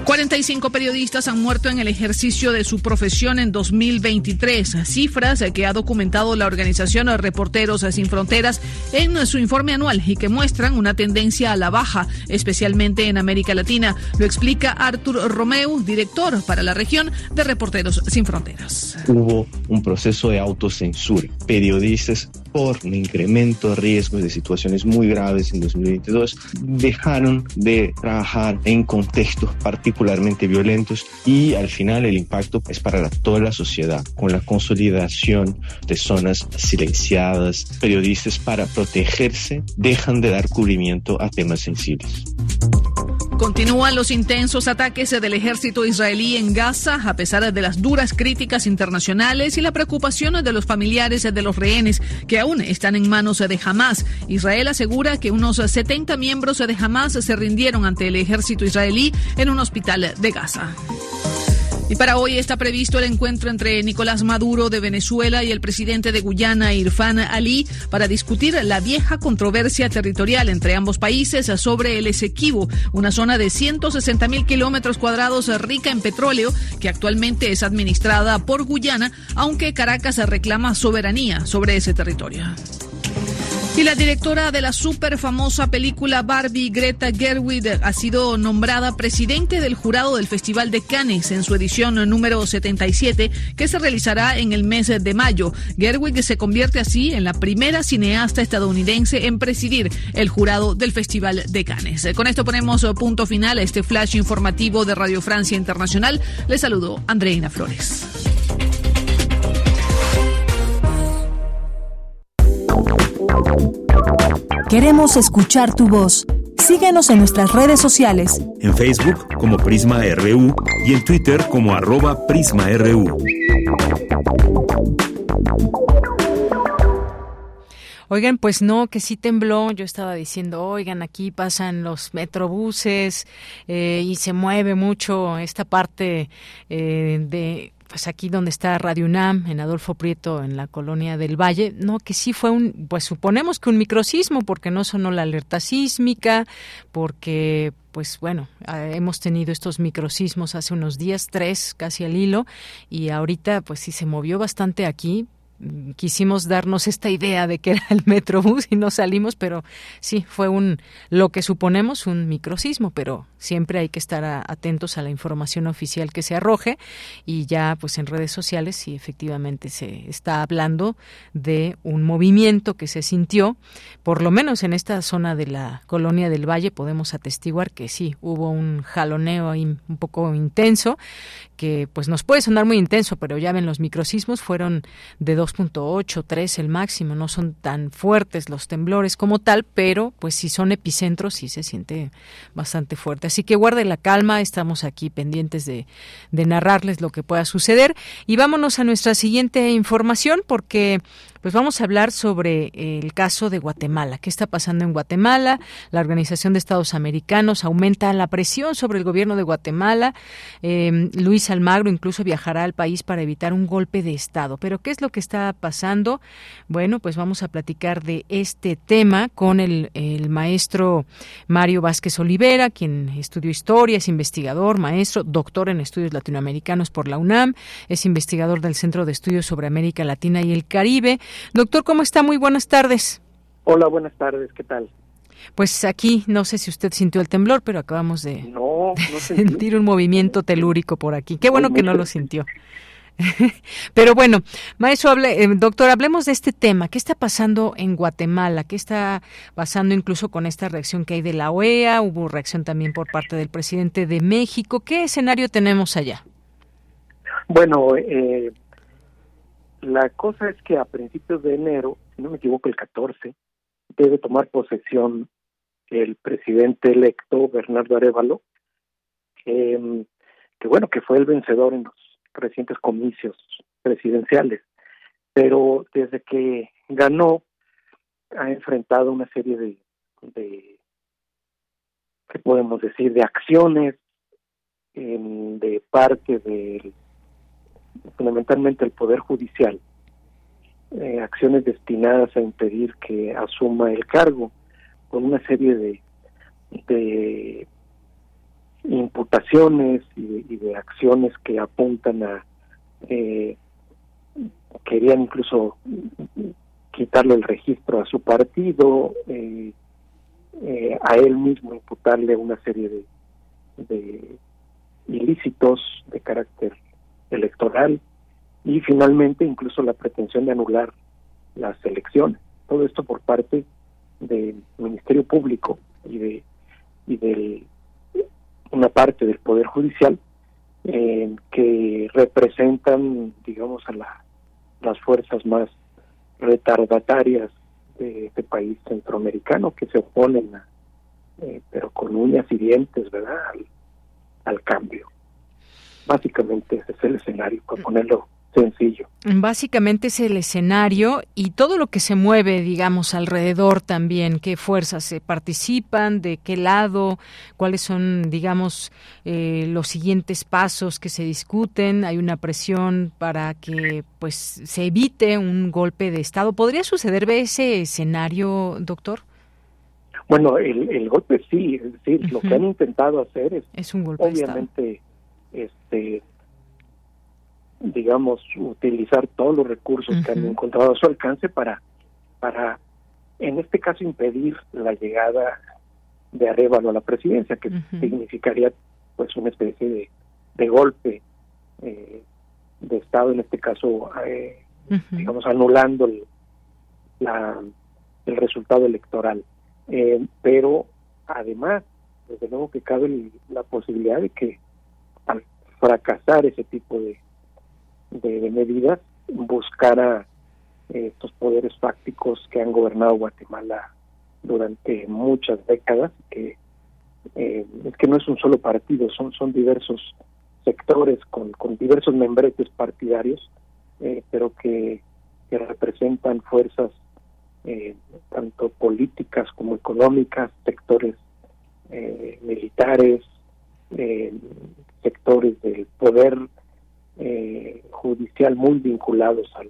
45 periodistas han muerto en el ejercicio de su profesión en 2023, cifras que ha documentado la organización Reporteros Sin Fronteras en su informe anual y que muestran una tendencia a la baja, especialmente en América Latina. Lo explica Artur Romeu, director para la región de Reporteros Sin Fronteras. Hubo un proceso de autocensura. Periodistas por un incremento de riesgos de situaciones muy graves en 2022 dejaron de trabajar en contextos particularmente violentos y al final el impacto es para toda la sociedad con la consolidación de zonas silenciadas, periodistas para protegerse dejan de dar cubrimiento a temas sensibles. Continúan los intensos ataques del ejército israelí en Gaza a pesar de las duras críticas internacionales y la preocupación de los familiares de los rehenes que aún están en manos de Hamas. Israel asegura que unos 70 miembros de Hamas se rindieron ante el ejército israelí en un hospital de Gaza. Y para hoy está previsto el encuentro entre Nicolás Maduro de Venezuela y el presidente de Guyana, Irfan Ali, para discutir la vieja controversia territorial entre ambos países sobre el Esequibo, una zona de 160 mil kilómetros cuadrados rica en petróleo que actualmente es administrada por Guyana, aunque Caracas reclama soberanía sobre ese territorio. Y la directora de la super famosa película Barbie, Greta Gerwig, ha sido nombrada presidente del jurado del Festival de Cannes en su edición número 77, que se realizará en el mes de mayo. Gerwig se convierte así en la primera cineasta estadounidense en presidir el jurado del Festival de Cannes. Con esto ponemos punto final a este flash informativo de Radio Francia Internacional. Les saludo Andreina Flores. Queremos escuchar tu voz. Síguenos en nuestras redes sociales. En Facebook como Prisma RU y en Twitter como arroba PrismaRU. Oigan, pues no, que sí tembló. Yo estaba diciendo, oigan, aquí pasan los metrobuses eh, y se mueve mucho esta parte eh, de pues aquí donde está Radio UNAM, en Adolfo Prieto, en la colonia del Valle, no, que sí fue un, pues suponemos que un microsismo, porque no sonó la alerta sísmica, porque pues bueno, ah, hemos tenido estos microsismos hace unos días, tres casi al hilo, y ahorita pues sí se movió bastante aquí, quisimos darnos esta idea de que era el Metrobús y no salimos, pero sí, fue un, lo que suponemos, un microsismo, pero siempre hay que estar atentos a la información oficial que se arroje y ya pues en redes sociales sí efectivamente se está hablando de un movimiento que se sintió, por lo menos en esta zona de la colonia del Valle podemos atestiguar que sí, hubo un jaloneo ahí un poco intenso, que pues nos puede sonar muy intenso, pero ya ven los microsismos fueron de 2.8, 3 el máximo, no son tan fuertes los temblores como tal, pero pues si son epicentros sí se siente bastante fuerte. Así que guarde la calma, estamos aquí pendientes de, de narrarles lo que pueda suceder y vámonos a nuestra siguiente información porque pues vamos a hablar sobre el caso de Guatemala. ¿Qué está pasando en Guatemala? La Organización de Estados Americanos aumenta la presión sobre el gobierno de Guatemala. Eh, Luis Almagro incluso viajará al país para evitar un golpe de Estado. Pero ¿qué es lo que está pasando? Bueno, pues vamos a platicar de este tema con el, el maestro Mario Vázquez Olivera, quien estudió historia, es investigador, maestro, doctor en estudios latinoamericanos por la UNAM, es investigador del Centro de Estudios sobre América Latina y el Caribe. Doctor, ¿cómo está? Muy buenas tardes. Hola, buenas tardes, ¿qué tal? Pues aquí, no sé si usted sintió el temblor, pero acabamos de, sentir un movimiento telúrico por aquí. Qué bueno que no lo sintió. Pero bueno, maestro, hable, eh, doctor, hablemos de este tema. ¿Qué está pasando en Guatemala? ¿Qué está pasando incluso con esta reacción que hay de la OEA? Hubo reacción también por parte del presidente de México. ¿Qué escenario tenemos allá? Bueno, eh, la cosa es que a principios de enero, si no me equivoco, el 14, debe tomar posesión el presidente electo Bernardo Arevalo, que, bueno, que fue el vencedor en los recientes comicios presidenciales, pero desde que ganó ha enfrentado una serie de, de ¿qué podemos decir?, de acciones de parte del fundamentalmente el Poder Judicial, eh, acciones destinadas a impedir que asuma el cargo, con una serie de, de imputaciones y de, acciones que apuntan a eh, querían incluso quitarle el registro a su partido, eh, eh, a él mismo imputarle una serie de, de ilícitos de carácter electoral y finalmente incluso la pretensión de anular las elecciones. Todo esto por parte del Ministerio Público y de y de una parte del Poder Judicial eh, que representan, digamos, a la, las fuerzas más retardatarias de este país centroamericano que se oponen, a, eh, pero con uñas y dientes, ¿verdad?, al cambio. Básicamente ese es el escenario, para ponerlo sencillo. Básicamente es el escenario y todo lo que se mueve, digamos, alrededor también, qué fuerzas se participan, de qué lado, cuáles son, digamos, eh, los siguientes pasos que se discuten. Hay una presión para que, pues, se evite un golpe de Estado. ¿Podría suceder ese escenario, doctor? Bueno, el, golpe sí, es decir, lo que han intentado hacer es, es un golpe obviamente este digamos utilizar todos los recursos que han encontrado a su alcance para para en este caso impedir la llegada de Arevalo a la presidencia que significaría pues una especie de, golpe eh, de estado en este caso eh, digamos anulando el, la, el resultado electoral. Eh, pero además desde luego que cabe la posibilidad de que al fracasar ese tipo de, de, medidas, buscara eh, estos poderes fácticos que han gobernado Guatemala durante muchas décadas, que eh, es que no es un solo partido, son, son diversos sectores con, con diversos membretes partidarios, eh, pero que, que representan fuerzas eh, tanto políticas como económicas, sectores militares, sectores del poder judicial muy vinculados al,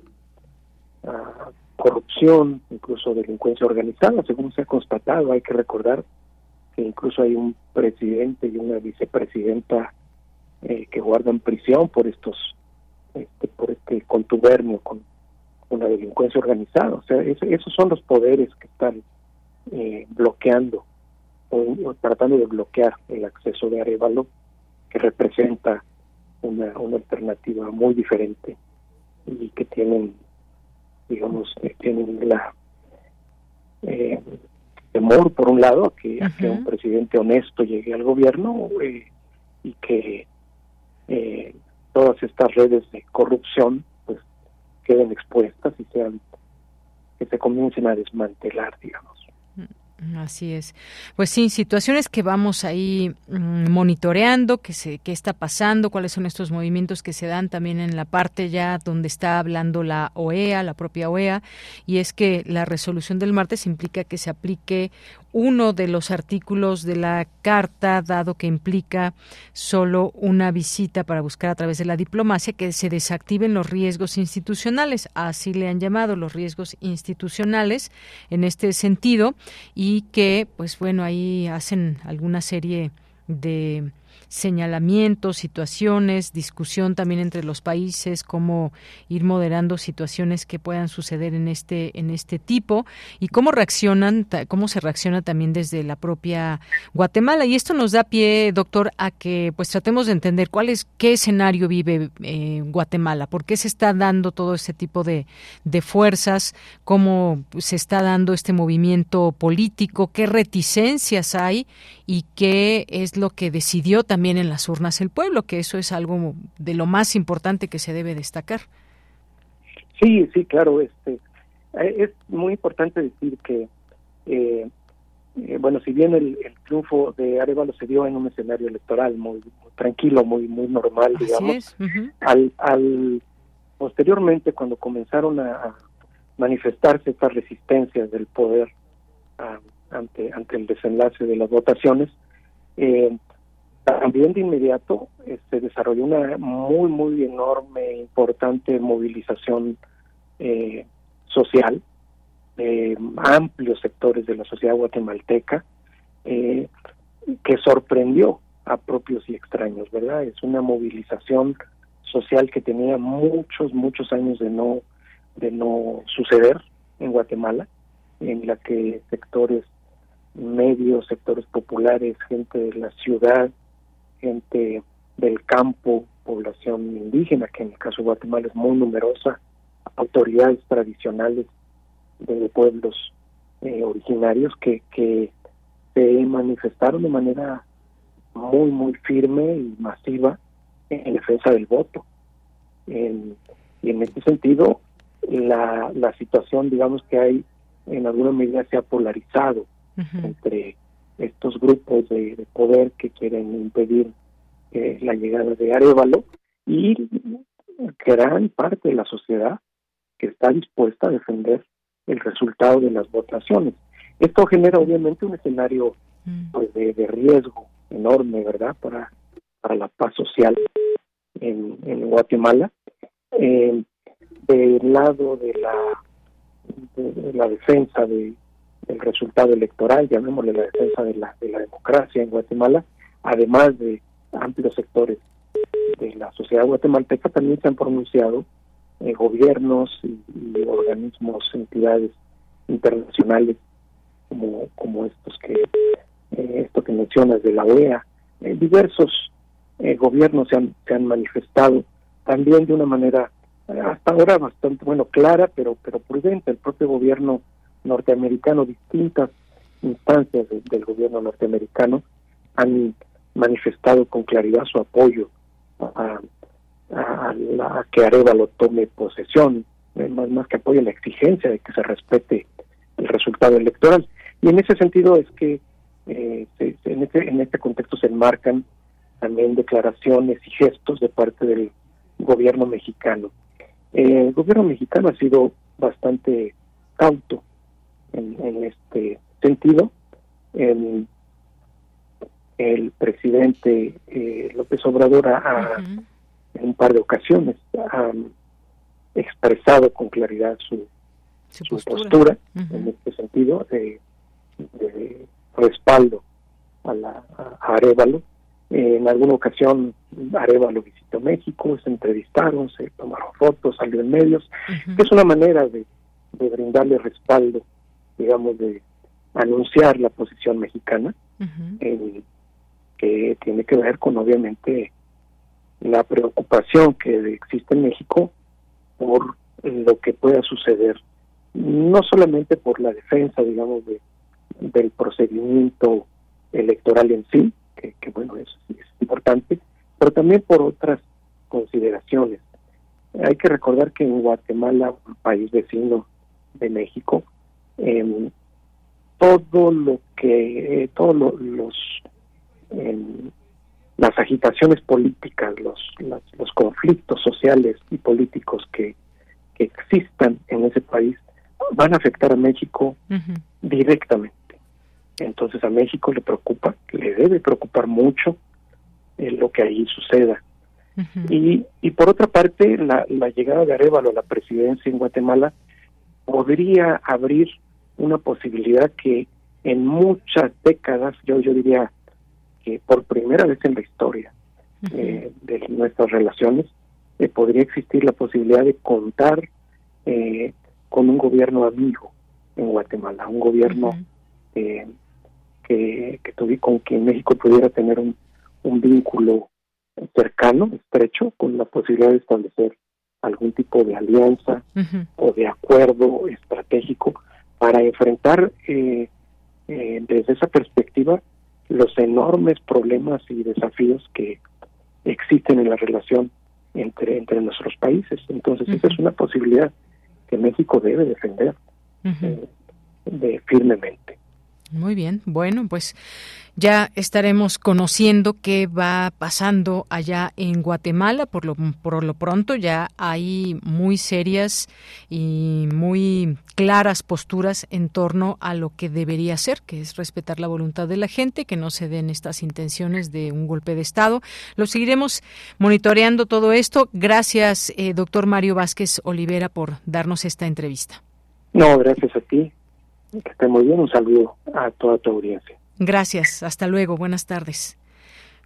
a corrupción, incluso delincuencia organizada, según se ha constatado. Hay que recordar que incluso hay un presidente y una vicepresidenta que guardan prisión por estos este, por este contubernio con una delincuencia organizada. O sea, esos son los poderes que están eh, bloqueando o, tratando de bloquear el acceso de Arevalo, que representa una, una alternativa muy diferente y que tienen, digamos, eh, tienen la eh, temor, por un lado, que, que un presidente honesto llegue al gobierno y que todas estas redes de corrupción pues queden expuestas y sean que se comiencen a desmantelar, digamos. Así es. Pues sí, situaciones que vamos ahí mm, monitoreando, que se, qué está pasando, cuáles son estos movimientos que se dan también en la parte ya donde está hablando la OEA, la propia OEA, y es que la resolución del martes implica que se aplique uno de los artículos de la carta, dado que implica solo una visita para buscar a través de la diplomacia que se desactiven los riesgos institucionales, así le han llamado los riesgos institucionales en este sentido, y que, pues bueno, ahí hacen alguna serie de señalamientos, situaciones, discusión también entre los países, cómo ir moderando situaciones que puedan suceder en este en este tipo y cómo reaccionan, cómo se reacciona también desde la propia Guatemala. Y esto nos da pie, doctor, a que pues tratemos de entender cuál es qué escenario vive eh, Guatemala, por qué se está dando todo este tipo de, de fuerzas, cómo se está dando este movimiento político, qué reticencias hay y qué es lo que decidió también también en las urnas el pueblo, que eso es algo de lo más importante que se debe destacar. Sí, sí, claro. Este, eh, es muy importante decir que, eh, eh, bueno, si bien el, triunfo de Arevalo se dio en un escenario electoral muy, tranquilo, muy muy normal, digamos, al, al posteriormente cuando comenzaron a, manifestarse estas resistencias del poder ante ante el desenlace de las votaciones, eh, también de inmediato se este, desarrolló una muy, muy enorme, importante movilización eh, social de amplios sectores de la sociedad guatemalteca eh, que sorprendió a propios y extraños, ¿verdad? Es una movilización social que tenía muchos, muchos años de no, de no suceder en Guatemala, en la que sectores medios, sectores populares, gente de la ciudad, gente del campo, población indígena, que en el caso de Guatemala es muy numerosa, autoridades tradicionales de pueblos eh, originarios que, que se manifestaron de manera muy, muy firme y masiva en defensa del voto. y en este sentido, la, la situación, digamos que hay, en alguna medida se ha polarizado entre estos grupos de, poder que quieren impedir eh, la llegada de Arevalo y gran parte de la sociedad que está dispuesta a defender el resultado de las votaciones. Esto genera obviamente un escenario mm. pues, de, riesgo enorme, ¿verdad?, para, para la paz social en, en Guatemala. Eh, del lado de la, de la defensa de, el resultado electoral, llamémosle la defensa de la, de la democracia en Guatemala, además de amplios sectores de la sociedad guatemalteca, también se han pronunciado eh, gobiernos y, organismos, entidades internacionales como, como estos que eh, esto que mencionas de la OEA, eh, diversos gobiernos se han, se han manifestado también de una manera hasta ahora bastante bueno clara pero pero prudente. El propio gobierno norteamericano, distintas instancias del gobierno norteamericano han manifestado con claridad su apoyo a, a, que Arevalo tome posesión, eh, más, más que apoyo la exigencia de que se respete el resultado electoral. Y en ese sentido es que eh, en, este, en este contexto se enmarcan también declaraciones y gestos de parte del gobierno mexicano. Eh, el gobierno mexicano ha sido bastante cauto en este sentido. El, el presidente eh, López Obrador ha, en un par de ocasiones ha expresado con claridad su, su, postura, en este sentido de, respaldo a, la, a Arevalo. en alguna ocasión Arevalo visitó México, se entrevistaron, se tomaron fotos, salió en medios. Es una manera de, brindarle respaldo, digamos, de anunciar la posición mexicana, que tiene que ver con, obviamente, la preocupación que existe en México por lo que pueda suceder, no solamente por la defensa, digamos, de, del procedimiento electoral en sí, que, bueno, es, importante, pero también por otras consideraciones. Hay que recordar que en Guatemala, un país vecino de México, eh, todo lo que, todos los, em, las agitaciones políticas, los, los conflictos sociales y políticos que, que existan en ese país van a afectar a México directamente. Entonces a México le preocupa, le debe preocupar mucho eh, lo que ahí suceda. y, y por otra parte, la, la llegada de Arevalo a la presidencia en Guatemala podría abrir una posibilidad que en muchas décadas, yo, yo diría que por primera vez en la historia eh, de nuestras relaciones, eh, podría existir la posibilidad de contar eh, con un gobierno amigo en Guatemala, un gobierno que, que tuve, con quien México pudiera tener un, un vínculo cercano, estrecho, con la posibilidad de establecer algún tipo de alianza o de acuerdo estratégico para enfrentar eh, eh, desde esa perspectiva los enormes problemas y desafíos que existen en la relación entre, entre nuestros países. Entonces, esa es una posibilidad que México debe defender eh, de, firmemente. Muy bien, bueno, pues ya estaremos conociendo qué va pasando allá en Guatemala. Por lo, por lo pronto ya hay muy serias y muy claras posturas en torno a lo que debería ser, que es respetar la voluntad de la gente, que no se den estas intenciones de un golpe de Estado. Lo seguiremos monitoreando todo esto. Gracias, eh, doctor Mario Vázquez Olivera, por darnos esta entrevista. No, gracias a ti. Que esté muy bien. Un saludo a toda tu audiencia. Gracias. Hasta luego. Buenas tardes.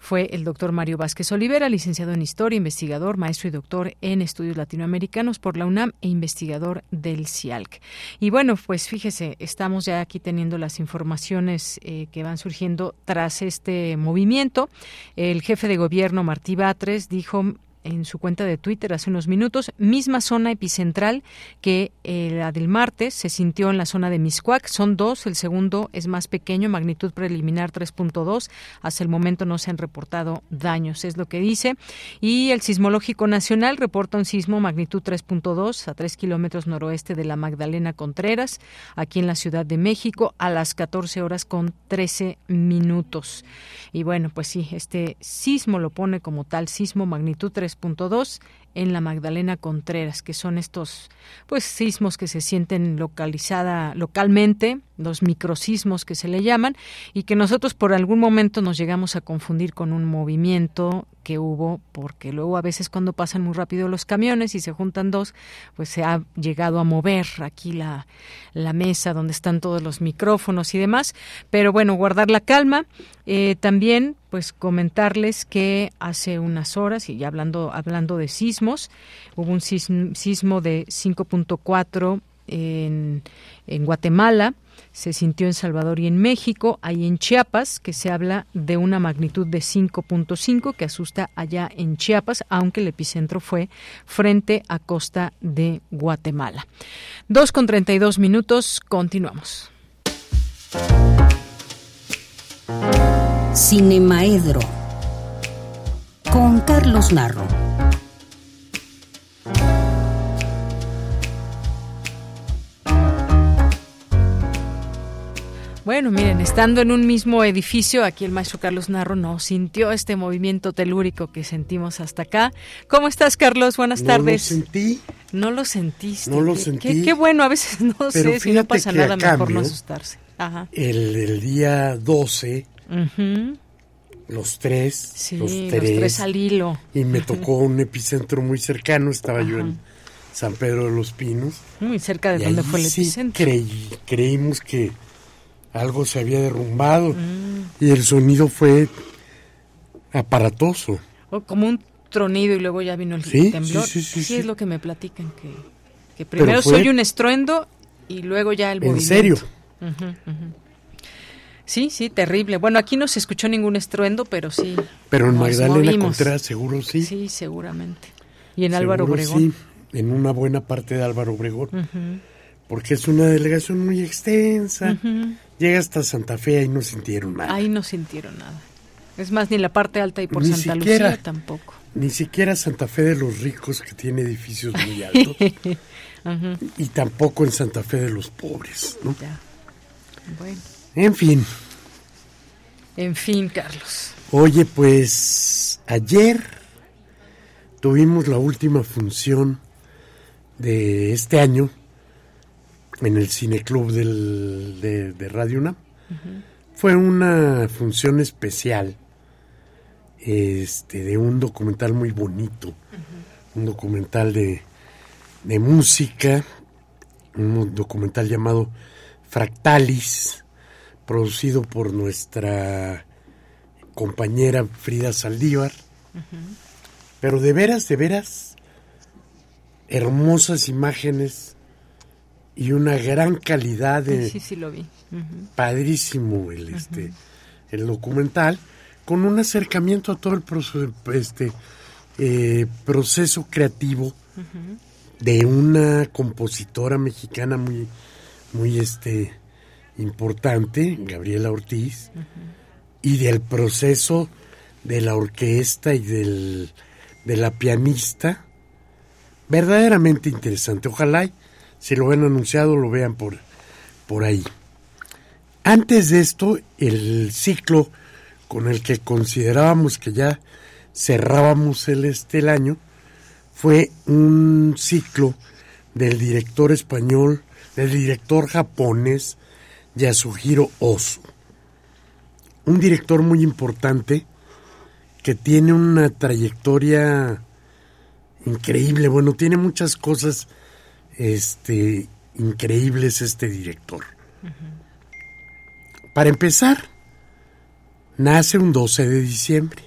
Fue el doctor Mario Vázquez Olivera, licenciado en Historia, investigador, maestro y doctor en estudios latinoamericanos por la UNAM e investigador del CIALC. Y bueno, pues fíjese, estamos ya aquí teniendo las informaciones eh, que van surgiendo tras este movimiento. El jefe de gobierno, Martí Batres, dijo en su cuenta de Twitter hace unos minutos, misma zona epicentral que eh, la del martes, se sintió en la zona de Miscuac, son dos, el segundo es más pequeño, magnitud preliminar 3.2, hasta el momento no se han reportado daños, es lo que dice, y el Sismológico Nacional reporta un sismo magnitud 3.2 a 3 kilómetros noroeste de la Magdalena Contreras, aquí en la Ciudad de México, a las 14 horas con 13 minutos. Y bueno, pues sí, este sismo lo pone como tal, sismo magnitud 3 3.2 en la Magdalena Contreras, que son estos pues sismos que se sienten localizada localmente, los microsismos que se le llaman y que nosotros por algún momento nos llegamos a confundir con un movimiento que hubo porque luego a veces cuando pasan muy rápido los camiones y se juntan dos, pues se ha llegado a mover aquí la, la mesa donde están todos los micrófonos y demás, pero bueno, guardar la calma, eh, también pues comentarles que hace unas horas y ya hablando hablando de sismos Hubo un sismo, de 5.4 en, Guatemala, se sintió en Salvador y en México, hay en Chiapas, que se habla de una magnitud de 5.5 que asusta allá en Chiapas, aunque el epicentro fue frente a costa de Guatemala. 2 con 32 minutos, continuamos. Cinemaedro con Carlos Narro. Bueno, miren, estando en un mismo edificio, aquí el maestro Carlos Narro no sintió este movimiento telúrico que sentimos hasta acá. ¿Cómo estás, Carlos? Buenas tardes. No lo sentí. No lo sentiste. No lo Qué- sentí. Qué, bueno, a veces no Pero sé, si no pasa nada, mejor no asustarse. Ajá. El, el día 12, Ujú. los tres, Sí, los los tres, tres al hilo. Y me tocó un epicentro muy cercano, estaba yo en San Pedro de los Pinos. Muy cerca de donde fue el sí epicentro. creí- creímos que algo se había derrumbado Mm. y el sonido fue aparatoso. O como un tronido y luego ya vino el Sí, temblor. sí, sí, sí, sí. es lo que me platican, que, que primero fue- soy un estruendo y luego ya el ¿En movimiento. serio? Ujú, ujú. Sí, sí, terrible. Bueno, aquí no se escuchó ningún estruendo, pero sí. Pero en Magdalena. Contreras seguro sí. Sí, seguramente. Y en Álvaro Seguro Obregón. Sí, en una buena parte de Álvaro Obregón. Ujú. Porque es una delegación muy extensa. Ujú. Llega hasta Santa Fe y no sintieron nada. Ahí no sintieron nada. Es más, ni la parte alta y por Ni Santa siquiera. Lucía tampoco. Ni siquiera Santa Fe de los ricos, que tiene edificios muy altos. Y tampoco en Santa Fe de los pobres, ¿no? Ya. Bueno, En fin. en fin, Carlos. Oye, pues ayer tuvimos la última función de este año en el Cineclub del, de, Radio UNAM. Fue una función especial este, de un documental muy bonito, un documental de, de música, un documental llamado Fractalis, producido por nuestra compañera Frida Saldívar. Pero de veras, de veras, hermosas imágenes y una gran calidad de Sí, sí, lo vi. Padrísimo el este el documental con un acercamiento a todo el proceso, este eh, proceso creativo de una compositora mexicana muy muy este importante Gabriela Ortiz y del proceso de la orquesta y del de la pianista verdaderamente interesante. Ojalá y, si lo ven anunciado lo vean por por ahí antes de esto, el ciclo con el que considerábamos que ya cerrábamos el, este, el año fue un ciclo del director español, del director japonés Yasuhiro Ozu. Un director muy importante que tiene una trayectoria increíble. Bueno, tiene muchas cosas este, increíbles este director. Para empezar, nace un 12 de diciembre,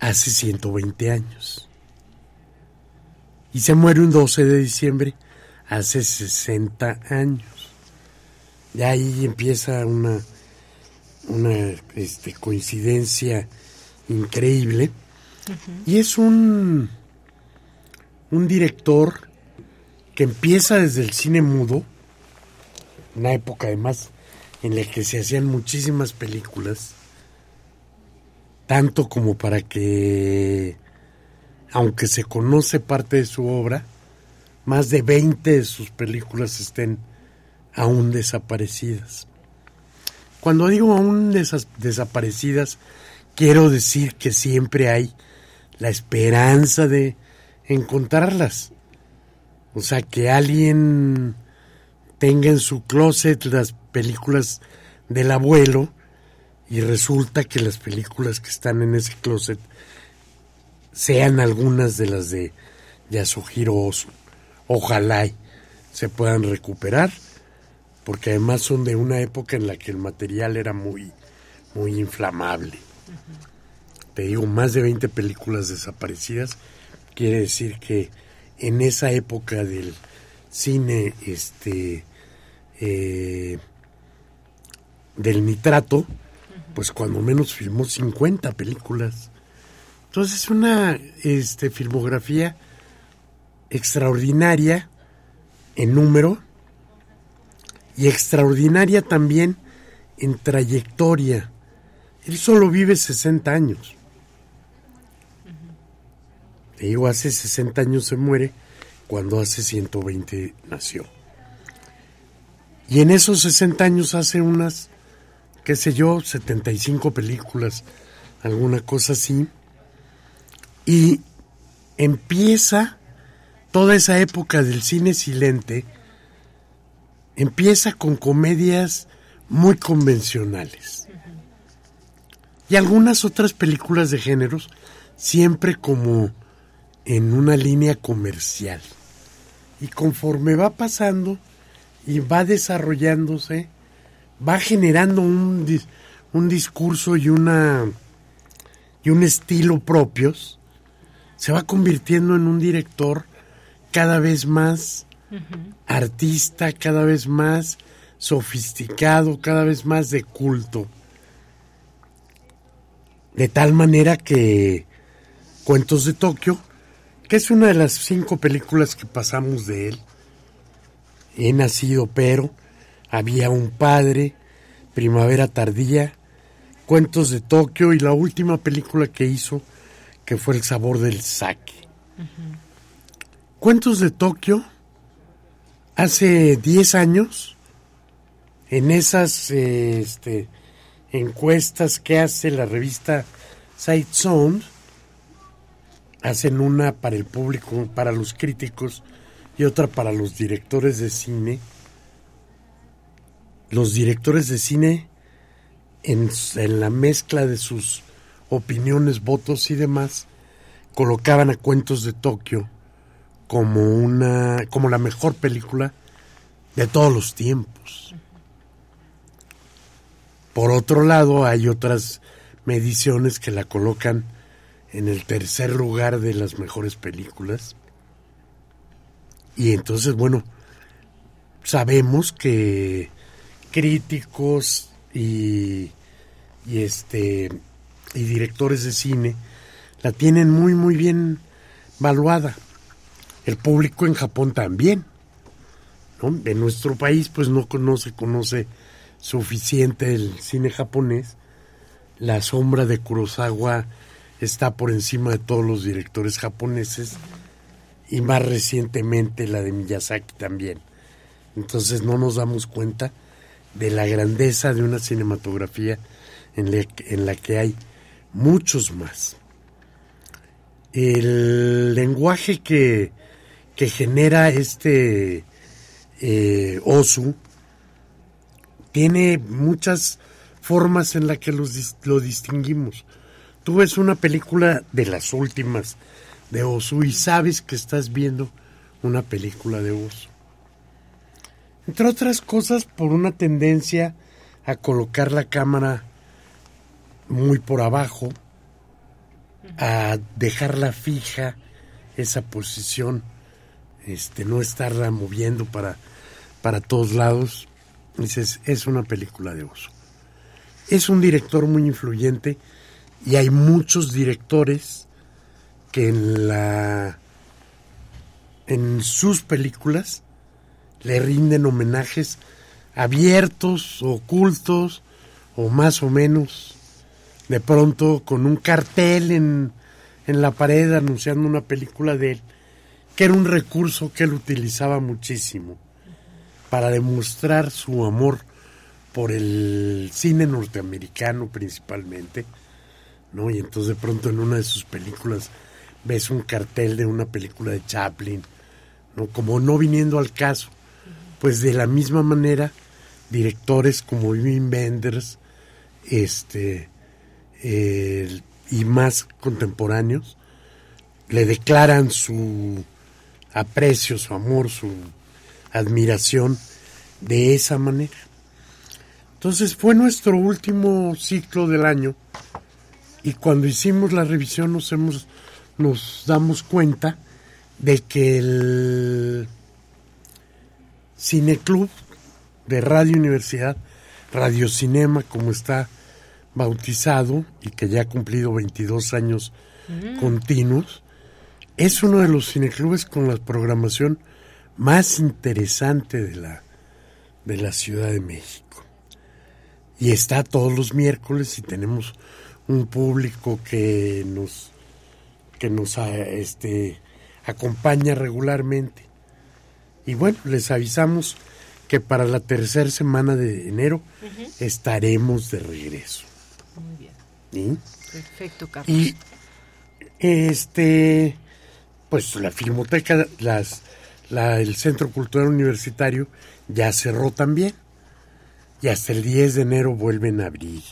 hace 120 años. Y se muere un 12 de diciembre, hace 60 años. Y ahí empieza una, una este, coincidencia increíble. Y es un, un director que empieza desde el cine mudo, una época además en la que se hacían muchísimas películas, tanto como para que, aunque se conoce parte de su obra, más de 20 de sus películas estén aún desaparecidas. Cuando digo aún desaparecidas, quiero decir que siempre hay la esperanza de encontrarlas. O sea, que alguien tenga en su closet las películas del abuelo y resulta que las películas que están en ese closet sean algunas de las de Yasuhiro Ozu. Ojalá y se puedan recuperar, porque además son de una época en la que el material era muy, muy inflamable. Te digo, más de 20 películas desaparecidas, quiere decir que en esa época del cine este eh, del nitrato, pues cuando menos filmó 50 películas. Entonces es una este, filmografía extraordinaria en número y extraordinaria también en trayectoria. Él solo vive 60 años. Te digo, hace 60 años se muere, cuando hace 120 nació. Y en esos 60 años hace unas, qué sé yo, 75 películas, alguna cosa así. Y empieza toda esa época del cine silente, empieza con comedias muy convencionales. Y algunas otras películas de géneros, siempre como en una línea comercial. Y conforme va pasando y va desarrollándose, va generando un, un discurso y una y un estilo propios, se va convirtiendo en un director cada vez más artista, cada vez más sofisticado, cada vez más de culto. De tal manera que Cuentos de Tokio, que es una de las cinco películas que pasamos de él, He nacido pero, Había un padre, Primavera tardía, Cuentos de Tokio y la última película que hizo, que fue El sabor del sake. Cuentos de Tokio, hace 10 años, en esas eh, este, encuestas que hace la revista Sight Sound, hacen una para el público, para los críticos y otra para los directores de cine. Los directores de cine, en, la mezcla de sus opiniones, votos y demás, colocaban a Cuentos de Tokio como una como la mejor película de todos los tiempos. Por otro lado, hay otras mediciones que la colocan en el tercer lugar de las mejores películas. Y entonces, bueno, sabemos que críticos y, este y directores de cine la tienen muy muy bien valuada. El público en Japón también. ¿no? En nuestro país pues no, no se conoce suficiente el cine japonés. La sombra de Kurosawa está por encima de todos los directores japoneses y más recientemente la de Miyazaki también. Entonces no nos damos cuenta de la grandeza de una cinematografía en la, en la que hay muchos más. El lenguaje que, que genera este eh, Osu tiene muchas formas en las que los, lo distinguimos. Tú ves una película de las últimas de Osu y sabes que estás viendo una película de Osu. Entre otras cosas, por una tendencia a colocar la cámara muy por abajo, a dejarla fija, esa posición, este, no estarla moviendo para, para todos lados. Dices, es una película de oso. Es un director muy influyente y hay muchos directores que en la en sus películas le rinden homenajes abiertos, ocultos o más o menos de pronto con un cartel en, en la pared anunciando una película de él, que era un recurso que él utilizaba muchísimo para demostrar su amor por el cine norteamericano principalmente, ¿no? Y entonces de pronto en una de sus películas ves un cartel de una película de Chaplin, ¿no? Como no viniendo al caso. Pues de la misma manera, directores como Wim Wenders, este, y más contemporáneos le declaran su aprecio, su amor, su admiración de esa manera. Entonces fue nuestro último ciclo del año y cuando hicimos la revisión nos hemos nos damos cuenta de que el Cineclub de Radio Universidad, Radio Cinema como está bautizado y que ya ha cumplido 22 años continuos, es uno de los cineclubes con la programación más interesante de la, de la Ciudad de México. Y está todos los miércoles y tenemos un público que nos, que nos este, acompaña regularmente. Y bueno, les avisamos que para la tercera semana de enero estaremos de regreso. Muy bien. ¿Sí? Perfecto, Carlos. Y este, pues la filmoteca, las, la, el Centro Cultural Universitario ya cerró también. Y hasta el 10 de enero vuelven a abrir.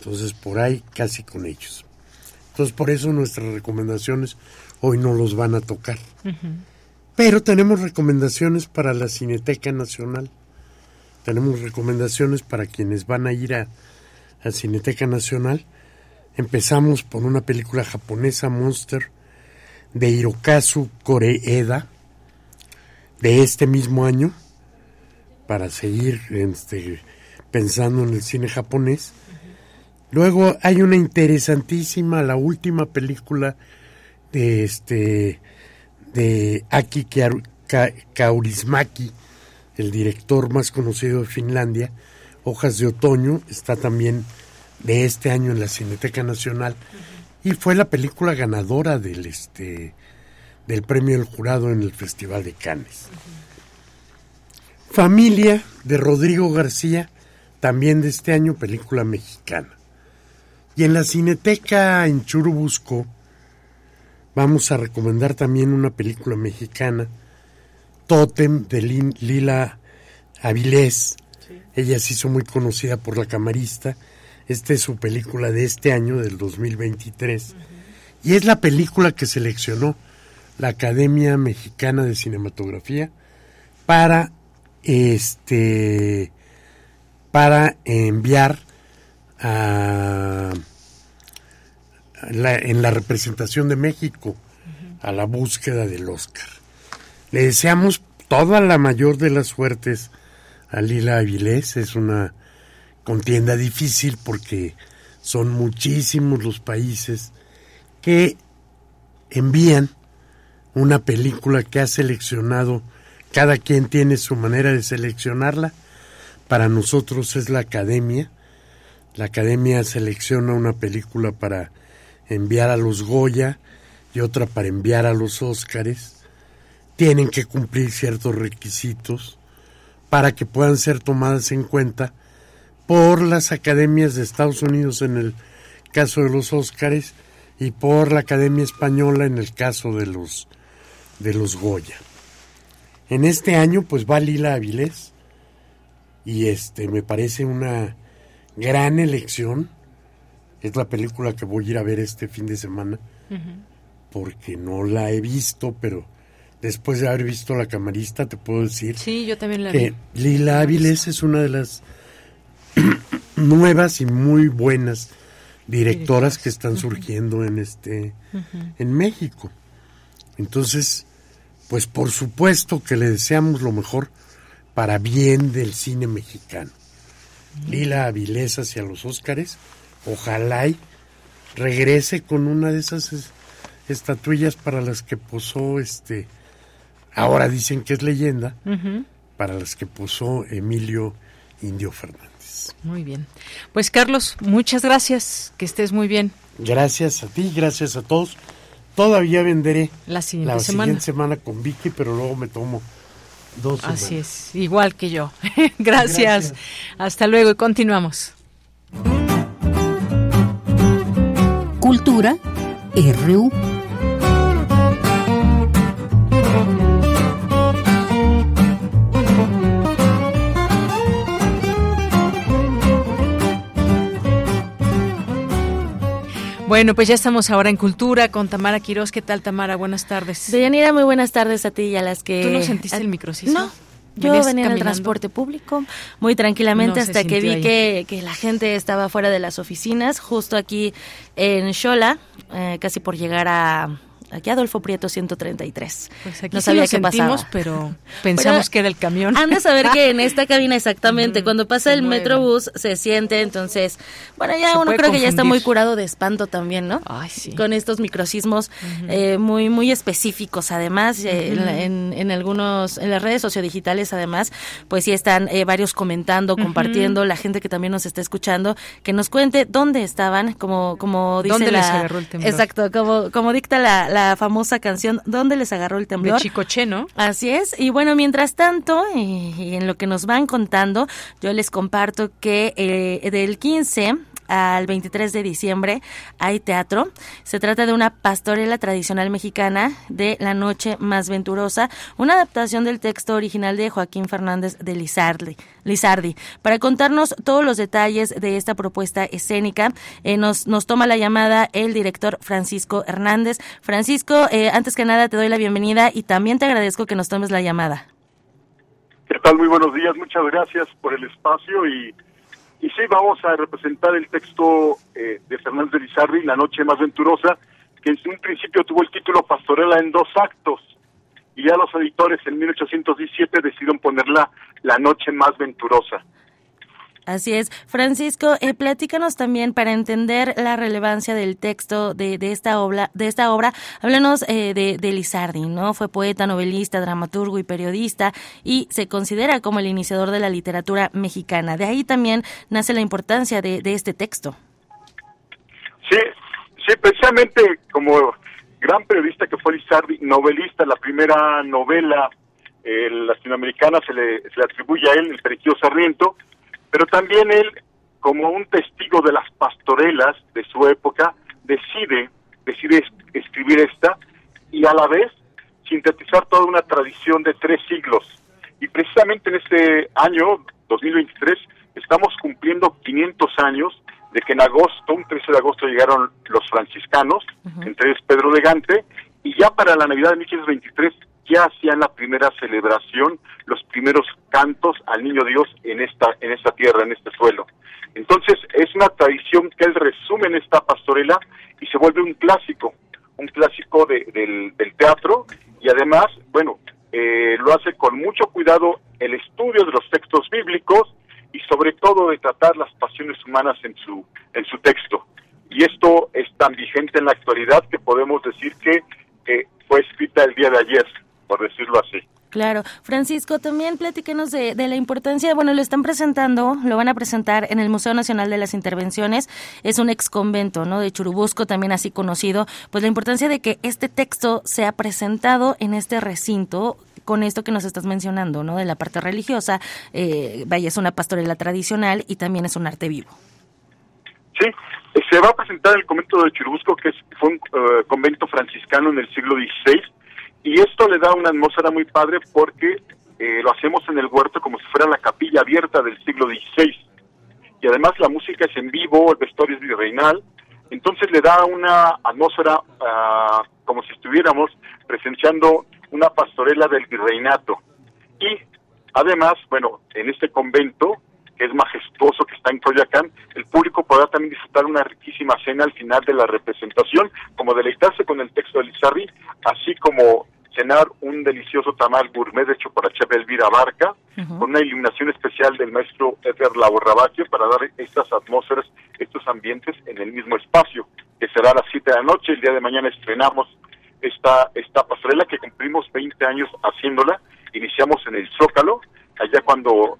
Entonces por ahí casi con ellos. Entonces por eso nuestras recomendaciones hoy no los van a tocar. Pero tenemos recomendaciones para la Cineteca Nacional. Tenemos recomendaciones para quienes van a ir a, a Cineteca Nacional. Empezamos por una película japonesa, Monster, de Hirokazu Koreeda, de este mismo año, para seguir este, pensando en el cine japonés. Luego hay una interesantísima, la última película de este de Aki Kaurismaki, el director más conocido de Finlandia, Hojas de Otoño, está también de este año en la Cineteca Nacional y fue la película ganadora del este del premio del jurado en el Festival de Cannes. Familia de Rodrigo García, también de este año, película mexicana. Y en la Cineteca en Churubusco vamos a recomendar también una película mexicana, Totem, de Lila Avilés. Ella se hizo muy conocida por la camarista. Esta es su película de este año, del 2023. Y es la película que seleccionó la Academia Mexicana de Cinematografía para este para enviar a en la representación de México a la búsqueda del Oscar. Le deseamos toda la mayor de las suertes a Lila Avilés. Es una contienda difícil porque son muchísimos los países que envían una película que ha seleccionado, cada quien tiene su manera de seleccionarla. Para nosotros es la academia. La academia selecciona una película para enviar a los Goya y otra para enviar a los Óscares, tienen que cumplir ciertos requisitos para que puedan ser tomadas en cuenta por las academias de Estados Unidos en el caso de los Óscares y por la Academia Española en el caso de los de los Goya. En este año pues va Lila Avilés y este me parece una gran elección. Es la película que voy a ir a ver este fin de semana, porque no la he visto, pero después de haber visto La Camarista, te puedo decir sí, yo también la que Lila Áviles es una de las nuevas y muy buenas directoras que están surgiendo en este en México. Entonces, pues por supuesto que le deseamos lo mejor para bien del cine mexicano. Lila Avilés hacia los Óscares ojalá y regrese con una de esas estatuillas para las que posó este ahora dicen que es leyenda para las que posó Emilio Indio Fernández. Muy bien. Pues Carlos, muchas gracias, que estés muy bien. Gracias a ti, gracias a todos. Todavía venderé la siguiente, la semana. siguiente semana con Vicky, pero luego me tomo dos semanas. Así es, igual que yo. gracias. Hasta luego y continuamos. Cultura RU. Bueno, pues ya estamos ahora en Cultura con Tamara Quiroz. ¿Qué tal, Tamara? Buenas tardes. Deyanira, muy buenas tardes a ti y a las que... ¿Tú no sentiste el microcismo? No, yo venía en el transporte público muy tranquilamente No hasta que vi que, que la gente estaba fuera de las oficinas, justo aquí en Xola, eh, casi por llegar a aquí Adolfo Prieto 133. Pues aquí no sí sabía lo qué sentimos, pasaba. pero pensamos que era el camión. Han de saber que en esta cabina exactamente, cuando pasa el metrobús se siente, entonces, bueno, ya Se uno creo que ya está muy curado de espanto también, ¿no? Ay, sí. Con estos microsismos eh, muy muy específicos, además, eh, en, la- en, en algunos, en las redes sociodigitales, además, pues sí están eh, varios comentando, compartiendo, la gente que también nos está escuchando, que nos cuente dónde estaban, como como dice ¿Dónde la, les agarró el temblor? exacto, como como dicta la, la la famosa canción ¿Dónde les agarró el temblor? De Chicoche, ¿no? Así es. Y bueno, mientras tanto, y en lo que nos van contando, yo les comparto que eh, del 15 al 23 de diciembre hay teatro. Se trata de una pastorela tradicional mexicana de La Noche Más Venturosa, una adaptación del texto original de Joaquín Fernández de Lizardi. Para contarnos todos los detalles de esta propuesta escénica, eh, nos, nos toma la llamada el director Francisco Hernández. Francisco, eh, antes que nada te doy la bienvenida y también te agradezco que nos tomes la llamada. ¿Qué tal? Muy buenos días, muchas gracias por el espacio y y sí, vamos a representar el texto eh, de Fernández de Lizardi, La Noche Más Venturosa, que en un principio tuvo el título Pastorela en dos actos. Y ya los editores en 1817 decidieron ponerla La Noche Más Venturosa. Así es. Francisco, eh, platícanos también para entender la relevancia del texto de, de esta obra. De esta obra, háblanos eh, de, de, Lizardi, ¿no? Fue poeta, novelista, dramaturgo y periodista y se considera como el iniciador de la literatura mexicana. De ahí también nace la importancia de, de este texto. Sí, sí, precisamente como gran periodista que fue Lizardi, novelista, la primera novela eh, latinoamericana se le, se le atribuye a él, el Periquillo Sarmiento, pero también él, como un testigo de las pastorelas de su época, decide, decide escribir esta y a la vez sintetizar toda una tradición de tres siglos. Y precisamente en este año, 2023, estamos cumpliendo 500 años de que en agosto, un 13 de agosto, llegaron los franciscanos, entre ellos Pedro de Gante, y ya para la Navidad de 1523 ya hacían la primera celebración, los primeros cantos al Niño Dios en esta, en esta tierra, en este suelo. Entonces es una tradición que él resume en esta pastorela y se vuelve un clásico, un clásico de, del, teatro y además, bueno, eh, lo hace con mucho cuidado el estudio de los textos bíblicos y sobre todo de tratar las pasiones humanas en su, en su texto. Y esto es tan vigente en la actualidad que podemos decir que fue escrita el día de ayer por decirlo así. Claro. Francisco, también platíquenos de, de, la importancia, bueno, lo están presentando, lo van a presentar en el Museo Nacional de las Intervenciones, es un ex convento, ¿no? De Churubusco, también así conocido, pues la importancia de que este texto sea presentado en este recinto con esto que nos estás mencionando, ¿no? De la parte religiosa, eh, vaya, es una pastorela tradicional y también es un arte vivo. Sí, se va a presentar el convento de Churubusco, que es, fue un uh, convento franciscano en el siglo XVI, y esto le da una atmósfera muy padre porque eh, lo hacemos en el huerto como si fuera la capilla abierta del siglo XVI. Y además la música es en vivo, el vestuario es virreinal, entonces le da una atmósfera uh, como si estuviéramos presenciando una pastorela del virreinato. Y además, bueno, en este convento, es majestuoso, que está en Coyoacán, el público podrá también disfrutar una riquísima cena al final de la representación, como deleitarse con el texto de Lizardi, así como cenar un delicioso tamal gourmet hecho por la chef Elvira Barca, uh -huh. con una iluminación especial del maestro Edgar Laborrabacchio para dar estas atmósferas, estos ambientes en el mismo espacio, que será a las 7 de la noche. El día de mañana estrenamos esta, esta pastorela que cumplimos 20 años haciéndola. Iniciamos en el Zócalo, allá cuando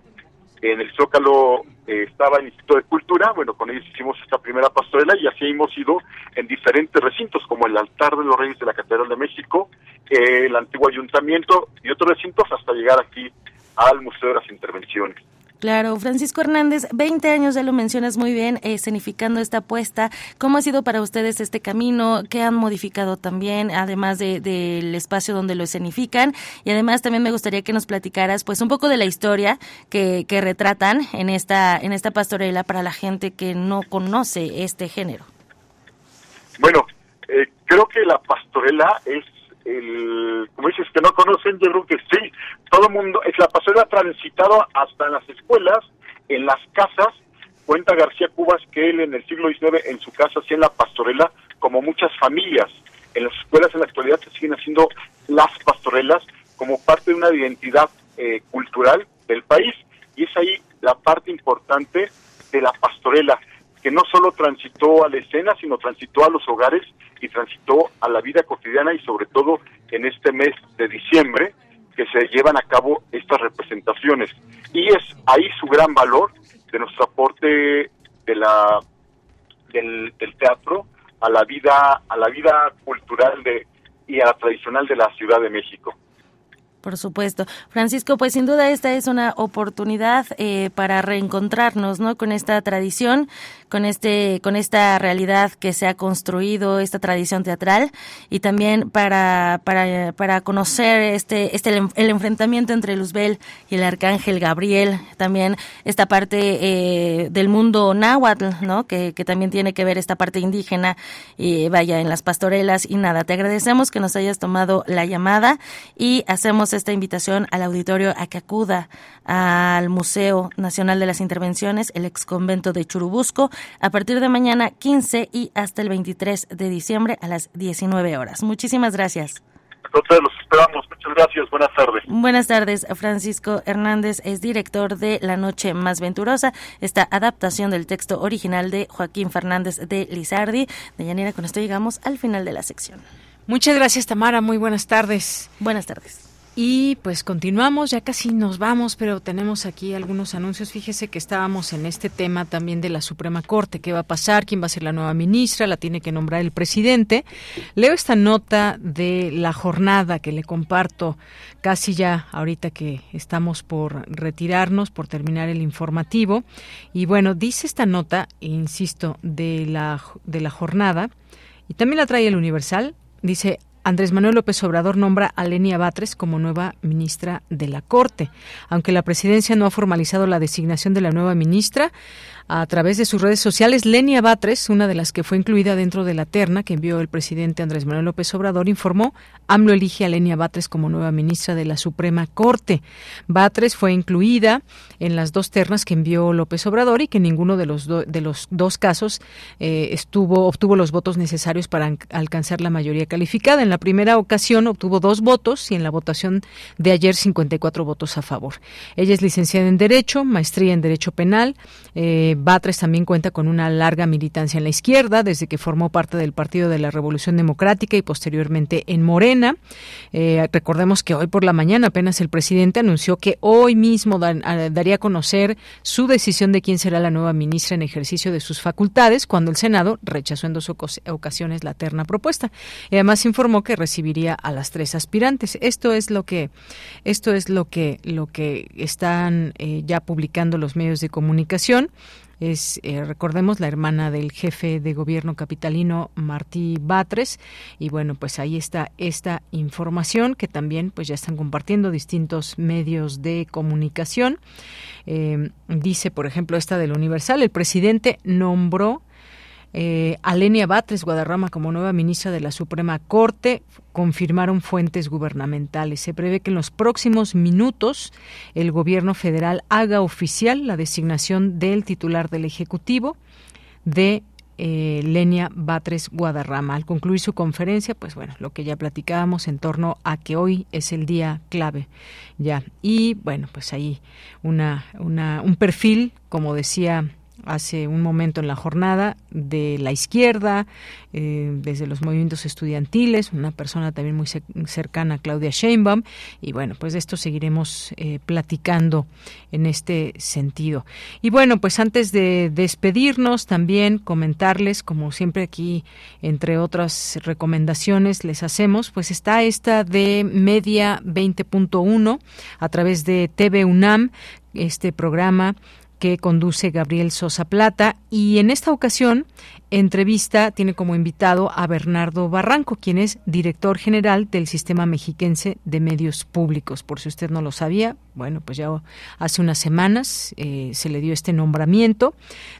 en el Zócalo eh, estaba el Instituto de Cultura, bueno, con ellos hicimos esta primera pastorela y así hemos ido en diferentes recintos, como el Altar de los Reyes de la Catedral de México, eh, el antiguo ayuntamiento y otros recintos hasta llegar aquí al Museo de las Intervenciones. Claro, Francisco Hernández, 20 años ya lo mencionas muy bien, eh, escenificando esta apuesta. ¿Cómo ha sido para ustedes este camino? ¿Qué han modificado también, además del de, espacio donde lo escenifican? Y además también me gustaría que nos platicaras pues un poco de la historia que, que retratan en esta, en esta pastorela para la gente que no conoce este género. Bueno, eh, creo que la pastorela es el, como dices, que no conocen, yo creo que sí, todo el mundo, es la pastorela transitado hasta las escuelas, en las casas, cuenta García Cubas que él en el siglo XIX en su casa hacía la pastorela como muchas familias, en las escuelas en la actualidad se siguen haciendo las pastorelas como parte de una identidad eh, cultural del país, y es ahí la parte importante de la pastorela, que no solo transitó a la escena, sino transitó a los hogares y transitó a la vida cotidiana y sobre todo en este mes de diciembre que se llevan a cabo estas representaciones. Y es ahí su gran valor de nuestro aporte de la del, del teatro a la vida a la vida cultural de, y a la tradicional de la Ciudad de México. Por supuesto. Francisco, pues sin duda esta es una oportunidad eh, para reencontrarnos, ¿no? Con esta tradición, con este, con esta realidad que se ha construido, esta tradición teatral, y también para, para, para conocer este, este, el enfrentamiento entre Luzbel y el arcángel Gabriel, también esta parte eh, del mundo náhuatl, ¿no? Que, que también tiene que ver esta parte indígena, y vaya, en las pastorelas y nada. Te agradecemos que nos hayas tomado la llamada y hacemos esta invitación al auditorio a que acuda al Museo Nacional de las Intervenciones, el ex convento de Churubusco, a partir de mañana 15 y hasta el 23 de diciembre a las 19 horas. Muchísimas gracias. Entonces los esperamos. Muchas gracias. Buenas tardes. Buenas tardes. Francisco Hernández es director de La Noche Más Venturosa, esta adaptación del texto original de Joaquín Fernández de Lizardi. De Yanira, con esto llegamos al final de la sección. Muchas gracias, Tamara. Muy buenas tardes. Buenas tardes. Y pues continuamos, ya casi nos vamos, pero tenemos aquí algunos anuncios. Fíjese que estábamos en este tema también de la Suprema Corte, qué va a pasar, quién va a ser la nueva ministra, la tiene que nombrar el presidente. Leo esta nota de la jornada que le comparto casi ya ahorita que estamos por retirarnos, por terminar el informativo. Y bueno, dice esta nota, insisto, de la, de la jornada, y también la trae el Universal, dice Andrés Manuel López Obrador nombra a Lenia Batres como nueva ministra de la Corte. Aunque la presidencia no ha formalizado la designación de la nueva ministra, a través de sus redes sociales, Lenia Batres, una de las que fue incluida dentro de la terna que envió el presidente Andrés Manuel López Obrador, informó, AMLO elige a Lenia Batres como nueva ministra de la Suprema Corte. Batres fue incluida en las dos ternas que envió López Obrador y que ninguno de los, de los dos casos eh, estuvo obtuvo los votos necesarios para alcanzar la mayoría calificada. En la primera ocasión obtuvo dos votos y en la votación de ayer 54 votos a favor. Ella es licenciada en Derecho, maestría en Derecho Penal, eh, Batres también cuenta con una larga militancia en la izquierda, desde que formó parte del Partido de la Revolución Democrática y posteriormente en Morena. Eh, recordemos que hoy por la mañana apenas el presidente anunció que hoy mismo daría a conocer su decisión de quién será la nueva ministra en ejercicio de sus facultades, cuando el Senado rechazó en dos ocasiones la terna propuesta. Y además informó que recibiría a las tres aspirantes. Esto es lo que, esto es lo que, lo que están eh, ya publicando los medios de comunicación es, eh, recordemos, la hermana del jefe de gobierno capitalino Martí Batres. Y bueno, pues ahí está esta información que también pues ya están compartiendo distintos medios de comunicación. Eh, dice, por ejemplo, esta del Universal, el presidente nombró eh, Alenia Batres Guadarrama como nueva ministra de la Suprema Corte, confirmaron fuentes gubernamentales. Se prevé que en los próximos minutos el gobierno federal haga oficial la designación del titular del Ejecutivo de eh, Lenia Batres Guadarrama. Al concluir su conferencia, pues bueno, lo que ya platicábamos en torno a que hoy es el día clave ya. Y bueno, pues ahí una, una, un perfil, como decía hace un momento en la jornada de la izquierda, eh, desde los movimientos estudiantiles, una persona también muy cercana a Claudia Sheinbaum, y bueno, pues de esto seguiremos eh, platicando en este sentido. Y bueno, pues antes de despedirnos, también comentarles, como siempre aquí, entre otras recomendaciones les hacemos, pues está esta de Media 20.1 a través de TV UNAM, este programa que conduce Gabriel Sosa Plata. Y en esta ocasión entrevista tiene como invitado a Bernardo Barranco, quien es director general del Sistema Mexiquense de Medios Públicos. Por si usted no lo sabía, bueno, pues ya hace unas semanas eh, se le dio este nombramiento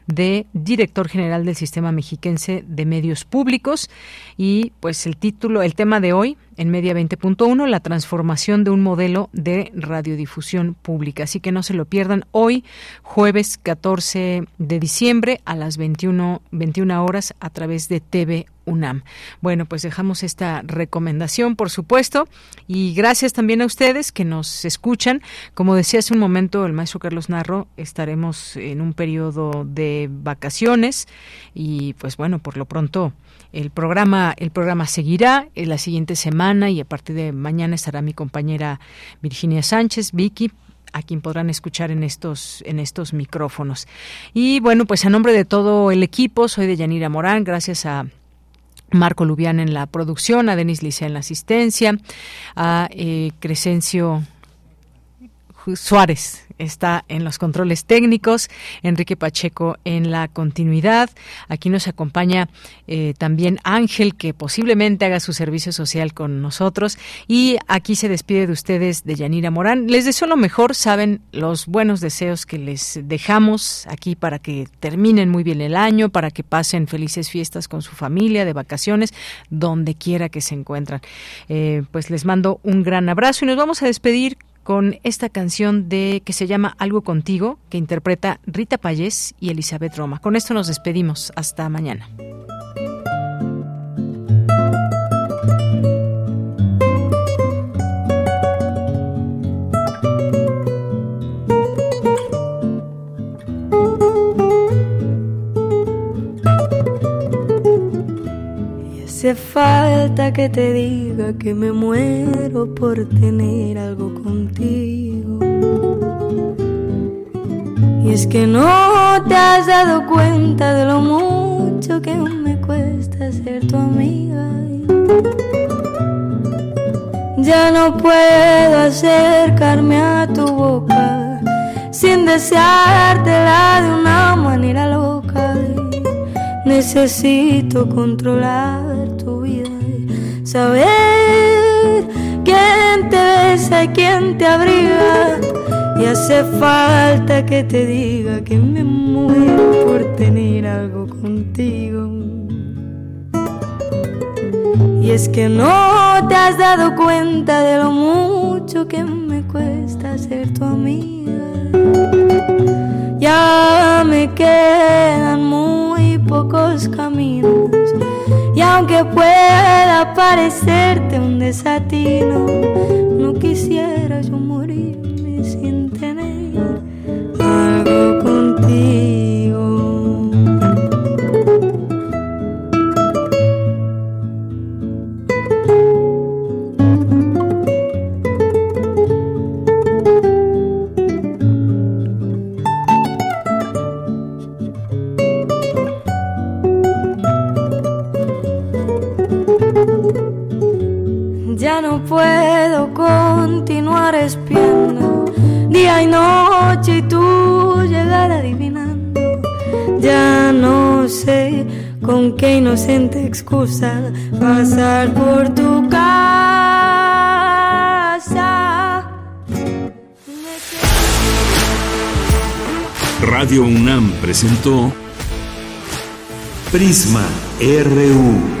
de director general del Sistema Mexiquense de Medios Públicos y pues el título, el tema de hoy en Media 20.1, la transformación de un modelo de radiodifusión pública. Así que no se lo pierdan hoy, jueves 14 de diciembre a las 21, 21 horas a través de TV UNAM. Bueno, pues dejamos esta recomendación, por supuesto, y gracias también a ustedes que nos escuchan. Como decía hace un momento el maestro Carlos Narro, estaremos en un periodo de vacaciones y pues bueno, por lo pronto el programa el programa seguirá en la siguiente semana y a partir de mañana estará mi compañera Virginia Sánchez, Vicky, a quien podrán escuchar en estos en estos micrófonos. Y bueno, pues a nombre de todo el equipo, soy de Yanira Morán, gracias a Marco Lubián en la producción, a Denis Licea en la asistencia, a eh, Crescencio Suárez está en los controles técnicos, Enrique Pacheco en la continuidad. Aquí nos acompaña eh, también Ángel, que posiblemente haga su servicio social con nosotros. Y aquí se despide de ustedes de Yanira Morán. Les deseo lo mejor, saben los buenos deseos que les dejamos aquí para que terminen muy bien el año, para que pasen felices fiestas con su familia, de vacaciones, donde quiera que se encuentran. Eh, pues les mando un gran abrazo y nos vamos a despedir con esta canción de que se llama Algo contigo, que interpreta Rita Payés y Elizabeth Roma. Con esto nos despedimos. Hasta mañana. Hace falta que te diga que me muero por tener algo contigo. Y es que no te has dado cuenta de lo mucho que me cuesta ser tu amiga. Ya no puedo acercarme a tu boca sin deseártela de una manera loca. Necesito controlar saber quién te besa y quién te abriga. Y hace falta que te diga que me muero por tener algo contigo. Y es que no te has dado cuenta de lo mucho que me cuesta ser tu amiga. Ya me quedan muy pocos caminos. Y aunque pueda parecerte un desatino, no quisiera yo morirme sin tener algo espiando día y noche y tú llegar adivinando. Ya no sé con qué inocente excusa pasar por tu casa. Radio UNAM presentó Prisma RU.